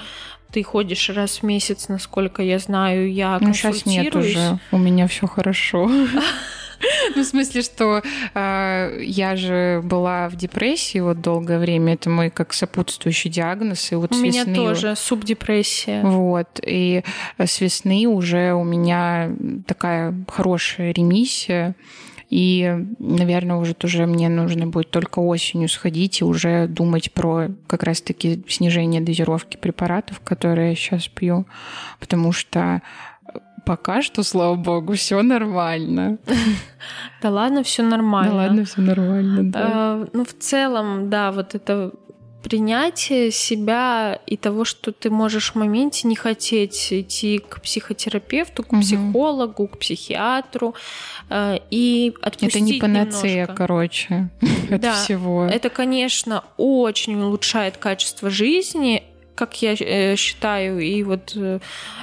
ты ходишь раз в месяц, насколько я знаю, я ну, сейчас нет уже, у меня все хорошо. Ну, в смысле, что э, я же была в депрессии вот долгое время. Это мой как сопутствующий диагноз. И вот у меня весны... тоже субдепрессия. Вот. И с весны уже у меня такая хорошая ремиссия. И, наверное, уже тоже мне нужно будет только осенью сходить и уже думать про как раз-таки снижение дозировки препаратов, которые я сейчас пью, потому что пока что, слава богу, все нормально. Да ладно, все нормально. Да ладно, все нормально, да. Ну, в целом, да, вот это принятие себя и того, что ты можешь в моменте не хотеть идти к психотерапевту, к психологу, к психиатру э, и отпустить Это не панацея, немножко. короче, от да, всего. Это, конечно, очень улучшает качество жизни, как я э, считаю, и вот э,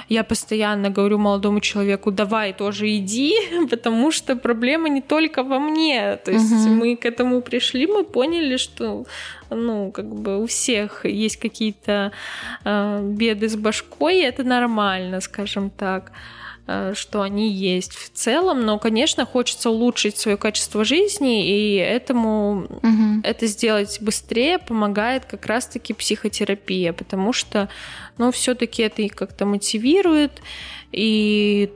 я постоянно говорю молодому человеку, давай тоже иди, потому что проблема не только во мне. То есть угу. мы к этому пришли, мы поняли, что ну, как бы у всех есть какие-то э, беды с башкой, и это нормально, скажем так. Э, что они есть в целом, но, конечно, хочется улучшить свое качество жизни, и этому угу. это сделать быстрее помогает как раз-таки психотерапия, потому что, ну, все-таки это как-то мотивирует, и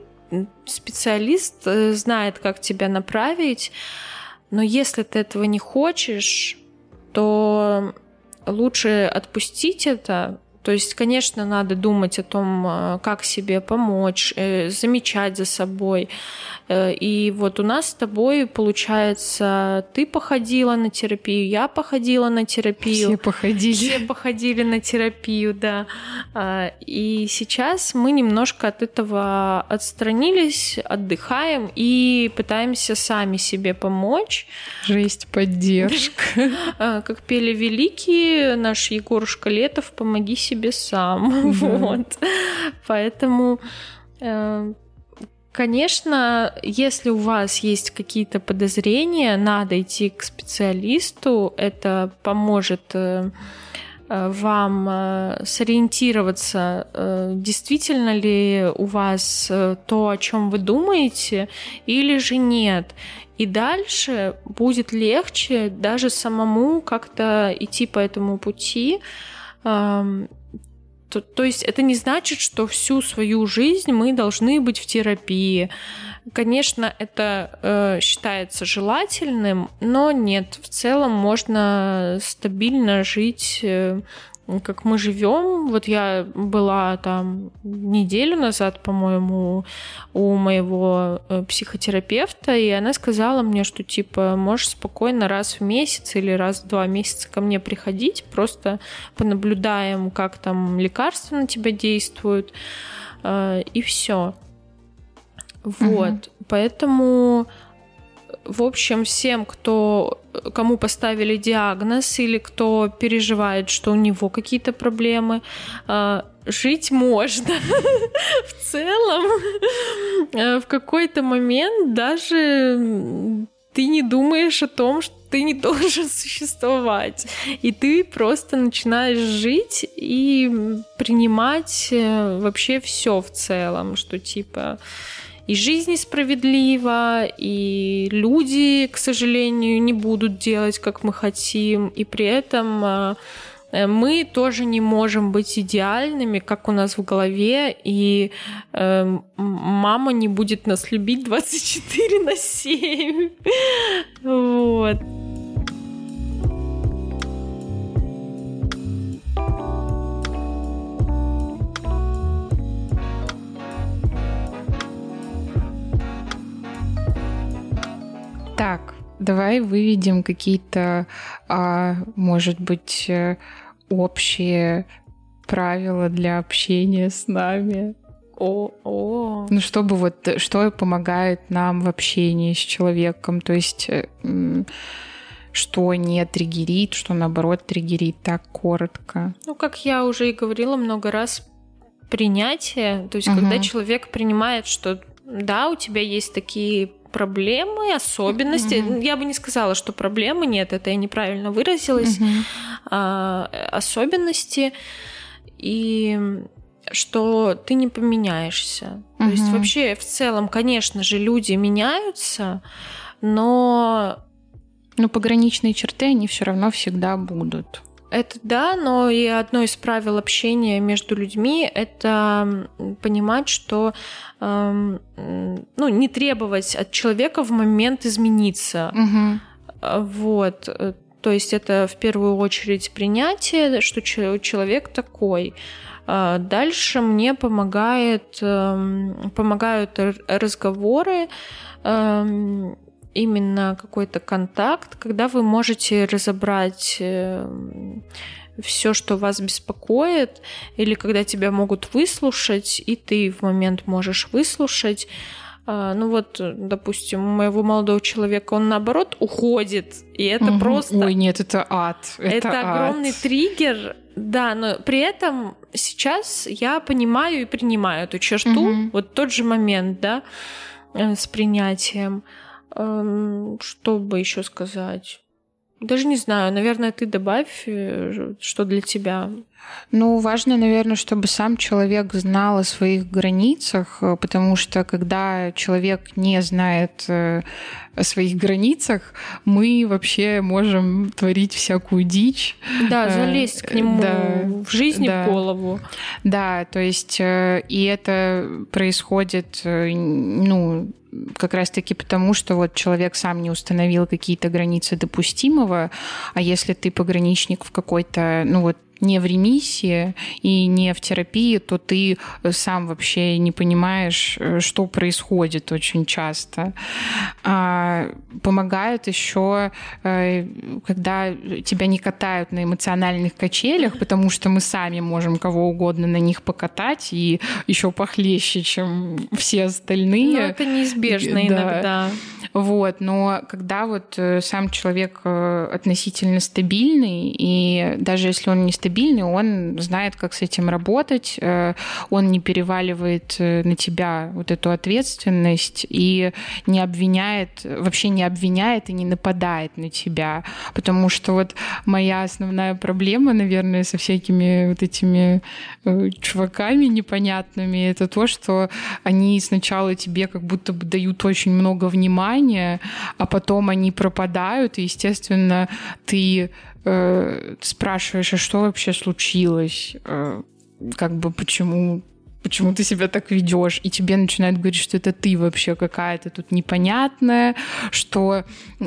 специалист э, знает, как тебя направить, но если ты этого не хочешь, то лучше отпустить это, то есть, конечно, надо думать о том, э, как себе помочь, э, замечать за собой. Э, и вот у нас с тобой, получается, ты походила на терапию, я походила на терапию. Все походили. Все походили на терапию, да. А, и сейчас мы немножко от этого отстранились, отдыхаем и пытаемся сами себе помочь. Жесть, поддержка. А, как пели великие, наш Егорушка Летов, помоги себе себе сам. Mm-hmm. Вот. Поэтому, э, конечно, если у вас есть какие-то подозрения, надо идти к специалисту. Это поможет э, э, вам сориентироваться, действительно ли у вас то, о чем вы думаете, или же нет. И дальше будет легче даже самому как-то идти по этому пути. То, то есть это не значит, что всю свою жизнь мы должны быть в терапии. Конечно, это э, считается желательным, но нет, в целом можно стабильно жить э, как мы живем. Вот я была там неделю назад, по-моему, у моего э, психотерапевта, и она сказала мне, что типа можешь спокойно раз в месяц или раз в два месяца ко мне приходить, просто понаблюдаем, как там лекарства на тебя действуют, э, и все. Вот. Угу. Поэтому в общем, всем, кто, кому поставили диагноз или кто переживает, что у него какие-то проблемы, э, жить можно. В целом, э, в какой-то момент даже ты не думаешь о том, что ты не должен существовать. И ты просто начинаешь жить и принимать э, вообще все в целом, что типа и жизнь несправедлива, и люди, к сожалению, не будут делать, как мы хотим, и при этом э, Э, мы тоже не можем быть идеальными, как у нас в голове, и э, мама не будет нас любить 24 на 7. Вот. Так, давай выведем какие-то, а, может быть, э, общие правила для общения с нами. О, о. Ну, чтобы вот, что помогает нам в общении с человеком, то есть э, что не триггерит, что наоборот триггерит так коротко. Ну, как я уже и говорила много раз, принятие, то есть угу. когда человек принимает, что да, у тебя есть такие проблемы, особенности. Mm-hmm. Я бы не сказала, что проблемы нет, это я неправильно выразилась. Mm-hmm. А, особенности и что ты не поменяешься. Mm-hmm. То есть вообще в целом, конечно же, люди меняются, но но пограничные черты они все равно всегда будут. Это да, но и одно из правил общения между людьми это понимать, что эм, ну, не требовать от человека в момент измениться. Угу. Вот. То есть это в первую очередь принятие, что человек такой. А дальше мне помогает, эм, помогают разговоры, эм, именно какой-то контакт, когда вы можете разобрать э, все, что вас беспокоит, или когда тебя могут выслушать, и ты в момент можешь выслушать. А, ну вот, допустим, у моего молодого человека он наоборот уходит, и это угу. просто... Ой, нет, это ад. Это, это огромный триггер, да, но при этом сейчас я понимаю и принимаю эту черту, угу. вот тот же момент, да, э, с принятием. Эм, что бы еще сказать? Даже не знаю, наверное, ты добавь, э, что для тебя. Ну, важно, наверное, чтобы сам человек знал о своих границах, э, потому что когда человек не знает э, о своих границах, мы вообще можем творить всякую дичь. Да, залезть к нему да, в жизни да, в голову. Да, то есть и это происходит, ну, как раз-таки потому, что вот человек сам не установил какие-то границы допустимого, а если ты пограничник в какой-то, ну вот не в ремиссии и не в терапии, то ты сам вообще не понимаешь, э, что происходит очень часто. А, помогает еще, э, когда тебя не катают на эмоциональных качелях, потому что мы сами можем кого угодно на них покатать и еще похлеще, чем все остальные. Ну, это неизбежно да. иногда. Вот, но когда вот э, сам человек относительно стабильный, и даже если он не стабильный, стабильный, он знает, как с этим работать, э, он не переваливает э, на тебя вот эту ответственность и не обвиняет, вообще не обвиняет и не нападает на тебя. Потому что вот моя основная проблема, наверное, со всякими вот этими э, чуваками непонятными, это то, что они сначала тебе как будто бы дают очень много внимания, а потом они пропадают, и, естественно, ты э, спрашиваешь, а что вообще случилось, э, как бы почему почему ты себя так ведешь, и тебе начинают говорить, что это ты вообще какая-то тут непонятная, что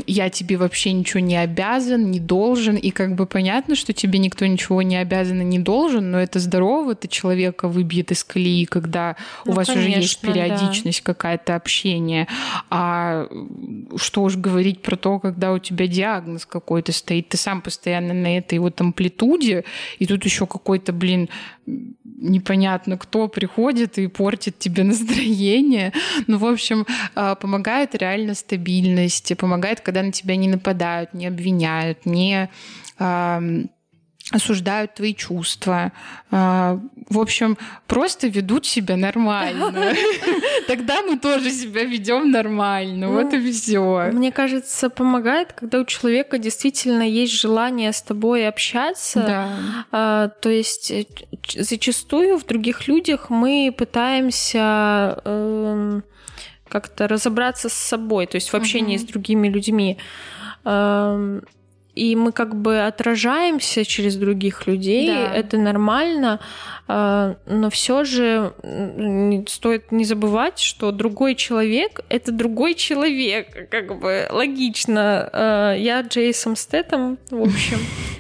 я тебе вообще ничего не обязан, не должен, и как бы понятно, что тебе никто ничего не обязан и не должен, но это здорово, ты человека выбьет из колеи, когда ну, у вас конечно, уже есть периодичность да. какая-то общение, а что уж говорить про то, когда у тебя диагноз какой-то стоит, ты сам постоянно на этой вот амплитуде, и тут еще какой-то, блин, непонятно кто приходит и портит тебе настроение. Ну, в общем, а, помогает реально стабильность, помогает, когда на тебя не нападают, не обвиняют, не осуждают твои чувства. А, в общем, просто ведут себя нормально. Тогда мы тоже себя ведем нормально. Вот и все. Мне кажется, помогает, когда у человека действительно есть желание с тобой общаться. А, то есть э, зачастую в других людях мы пытаемся эм, как-то разобраться с собой, то есть в общении с другими людьми. И мы как бы отражаемся через других людей, да. это нормально, а, но все же стоит не забывать, что другой человек это другой человек, как бы логично. А, я Джейсон Стэтом, в общем.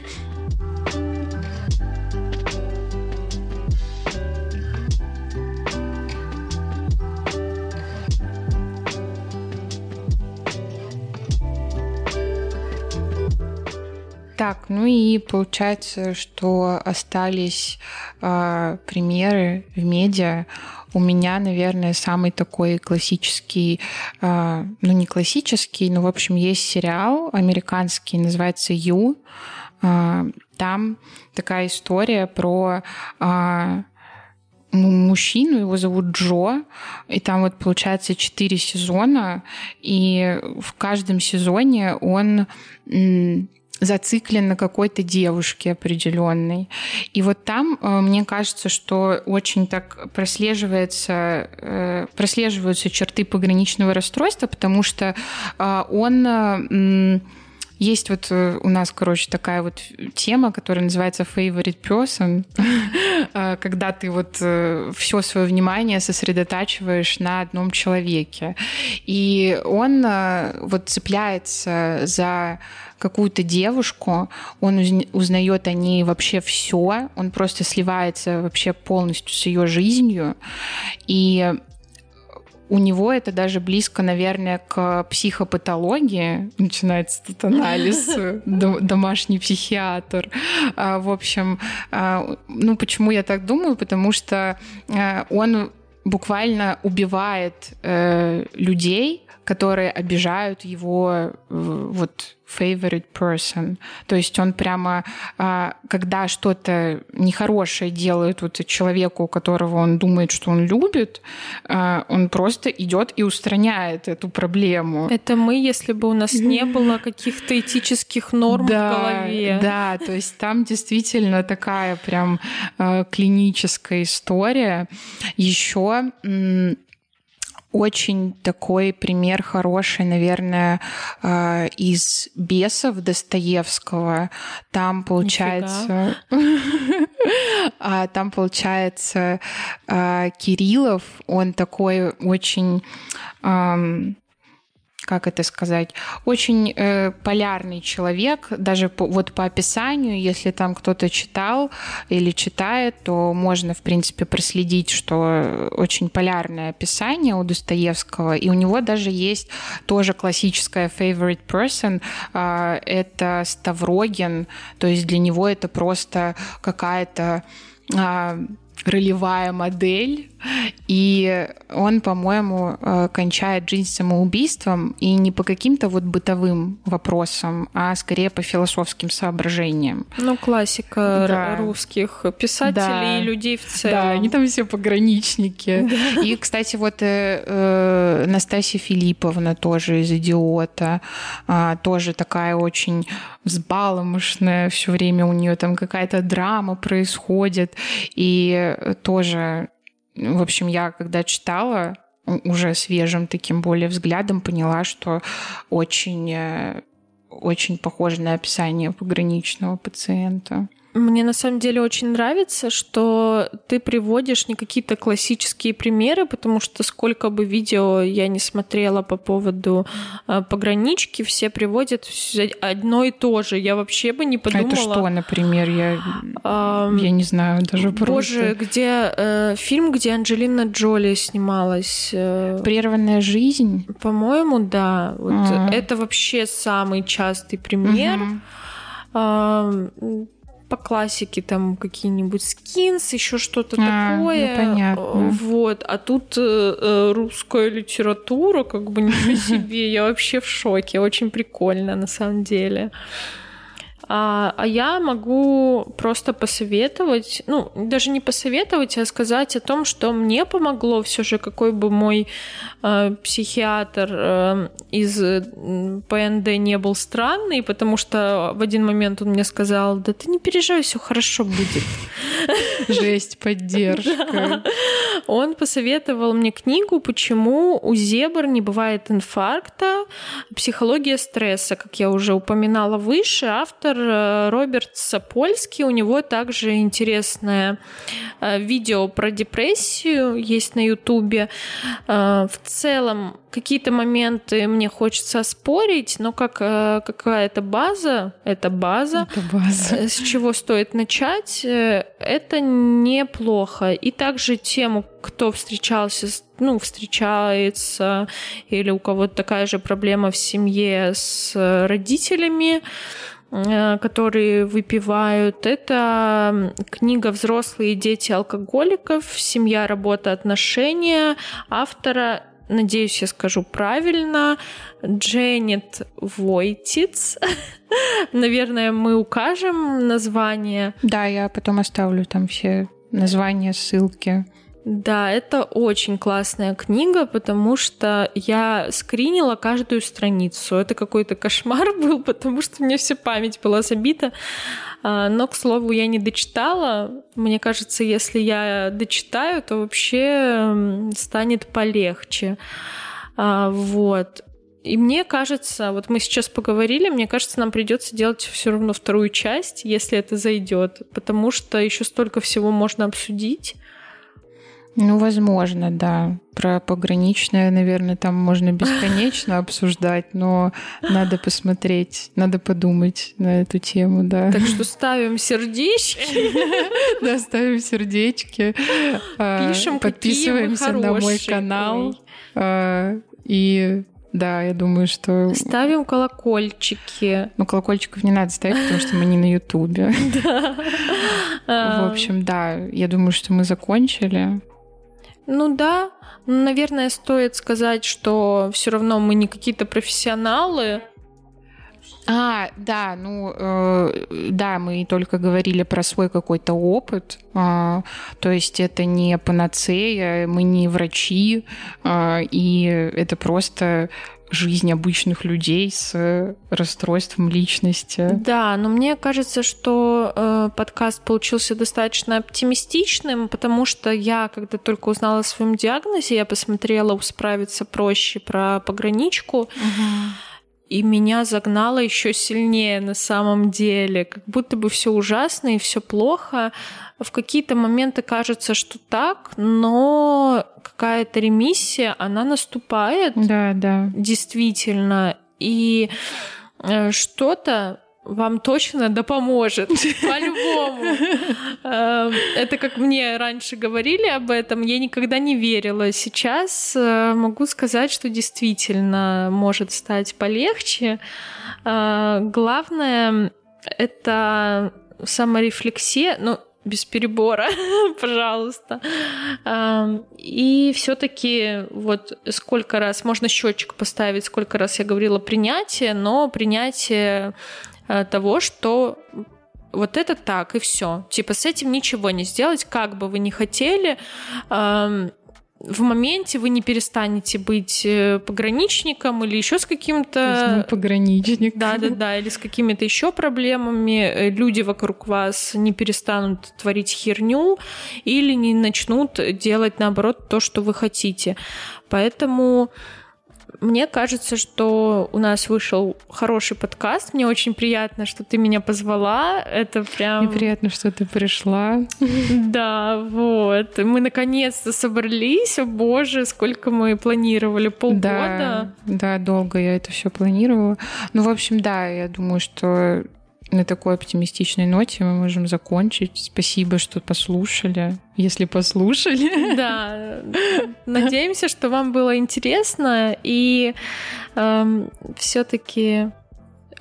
Так, ну и получается, что остались э, примеры в медиа. У меня, наверное, самый такой классический, э, ну не классический, но в общем есть сериал американский, называется "Ю". Э, там такая история про э, мужчину, его зовут Джо, и там вот получается четыре сезона, и в каждом сезоне он зациклен на какой-то девушке определенной. И вот там, э, мне кажется, что очень так прослеживается, э, прослеживаются черты пограничного расстройства, потому что э, он есть вот у нас, короче, такая вот тема, которая называется favorite person, когда ты вот все свое внимание сосредотачиваешь на одном человеке. И он вот цепляется за какую-то девушку, он узнает о ней вообще все, он просто сливается вообще полностью с ее жизнью, и у него это даже близко, наверное, к психопатологии. Начинается тут анализ, домашний психиатр. А, в общем, а, ну почему я так думаю? Потому что а, он буквально убивает э, людей, которые обижают его э, вот favorite person. То есть он прямо, а, когда что-то нехорошее делает вот человеку, которого он думает, что он любит, а, он просто идет и устраняет эту проблему. Это мы, если бы у нас не было каких-то этических норм да, в голове. Да, то есть там действительно такая прям а, клиническая история. Еще очень такой пример хороший, наверное, э, из «Бесов» Достоевского. Там получается... А, там получается э, Кириллов, он такой очень как это сказать, очень э, полярный человек, даже по, вот по описанию, если там кто-то читал или читает, то можно, в принципе, проследить, что очень полярное описание у Достоевского, и у него даже есть тоже классическая favorite person, э, это Ставрогин, то есть для него это просто какая-то э, ролевая модель, и он, по-моему, э, кончает жизнь самоубийством, и не по каким-то вот бытовым вопросам, а скорее по философским соображениям. Ну, классика да. русских писателей да. и людей в целом. Да, они там все пограничники. Да. И, кстати, вот э, э, Настасья Филипповна тоже из «Идиота», э, тоже такая очень взбаломышная, все время у нее там какая-то драма происходит, и тоже в общем, я когда читала, уже свежим таким более взглядом поняла, что очень, э, очень похоже на описание пограничного пациента. Мне на самом деле очень нравится, что ты приводишь не какие-то классические примеры, потому что сколько бы видео я не смотрела по поводу э, погранички, все приводят одно и то же. Я вообще бы не подумала. А это что, например, я, а, я не знаю даже просто. Боже, где э, фильм, где Анджелина Джоли снималась? Э, Прерванная жизнь. По-моему, да. Вот а. это вообще самый частый пример. Угу по классике там какие-нибудь скинс, еще что-то а, такое. Ну, понятно. Вот. А тут э, русская литература, как бы ничего себе. Я вообще в шоке. Очень прикольно, на самом деле. А, а я могу просто посоветовать, ну, даже не посоветовать, а сказать о том, что мне помогло все же, какой бы мой э, психиатр э, из ПНД не был странный, потому что в один момент он мне сказал, да ты не переживай, все хорошо будет. Жесть, поддержка. Он посоветовал мне книгу «Почему у зебр не бывает инфаркта. Психология стресса». Как я уже упоминала выше, автор Э, Роберт Сапольский. У него также интересное э, видео про депрессию есть на Ютубе. Э, в целом какие-то моменты мне хочется оспорить, но как какая-то база, это база, это база, с чего стоит начать, это неплохо. И также тему, кто встречался ну, встречается, или у кого-то такая же проблема в семье с родителями, Э, которые выпивают. Это книга «Взрослые дети алкоголиков. Семья, работа, отношения» автора надеюсь, я скажу правильно, Дженнет Войтиц. Наверное, мы укажем название. Да, я потом оставлю там все названия, ссылки. Да, это очень классная книга, потому что я скринила каждую страницу. Это какой-то кошмар был, потому что мне вся память была забита. А, но, к слову, я не дочитала. Мне кажется, если я дочитаю, то вообще станет полегче. А, вот. И мне кажется, вот мы сейчас поговорили, мне кажется, нам придется делать все равно вторую часть, если это зайдет, потому что еще столько всего можно обсудить. Ну, возможно, да. Про пограничное, наверное, там можно бесконечно обсуждать, но надо посмотреть, надо подумать на эту тему, да. Так что ставим сердечки. Да, ставим сердечки. А, Пишем, подписываемся на мой канал. А, и да, я думаю, что... Ставим колокольчики. Ну, колокольчиков не надо ставить, потому что мы не на Ютубе. В общем, да, я думаю, что мы закончили. Ну да, наверное, стоит сказать, что все равно мы не какие-то профессионалы. А, да, ну, э, да, мы только говорили про свой какой-то опыт, э, то есть это не панацея, мы не врачи, э, и это просто жизнь обычных людей с расстройством личности. Да, но мне кажется, что э, подкаст получился достаточно оптимистичным, потому что я, когда только узнала о своем диагнозе, я посмотрела у «Справиться проще» про пограничку. Угу и меня загнало еще сильнее на самом деле, как будто бы все ужасно и все плохо. В какие-то моменты кажется, что так, но какая-то ремиссия, она наступает. Да, да. Действительно. И э, что-то вам точно да поможет, по-любому. Эм, это как мне раньше говорили об этом, я никогда не верила. Сейчас э, могу сказать, что действительно может стать полегче. Э, главное — это саморефлексия, ну, без перебора, пожалуйста. Эм, и все-таки вот сколько раз можно счетчик поставить, сколько раз я говорила принятие, но принятие того, что вот это так, и все. Типа с этим ничего не сделать, как бы вы ни хотели. Эм, в моменте вы не перестанете быть э, пограничником или еще с каким-то... пограничник. Да-да-да, или с какими-то еще проблемами. Э, люди вокруг вас не перестанут творить херню или не начнут делать, наоборот, то, что вы хотите. Поэтому мне кажется, что у нас вышел хороший подкаст. Мне очень приятно, что ты меня позвала. Это прям... Мне приятно, что ты пришла. Да, вот. Мы наконец-то собрались. О боже, сколько мы планировали? Полгода? Да, да долго я это все планировала. Ну, в общем, да, я думаю, что на такой оптимистичной ноте мы можем закончить. Спасибо, что послушали, если послушали. Да, надеемся, что вам было интересно и эм, все-таки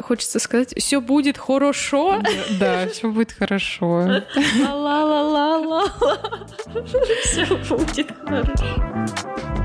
хочется сказать, все будет хорошо. Да, все будет хорошо. Ла-ла-ла-ла-ла. Все будет хорошо.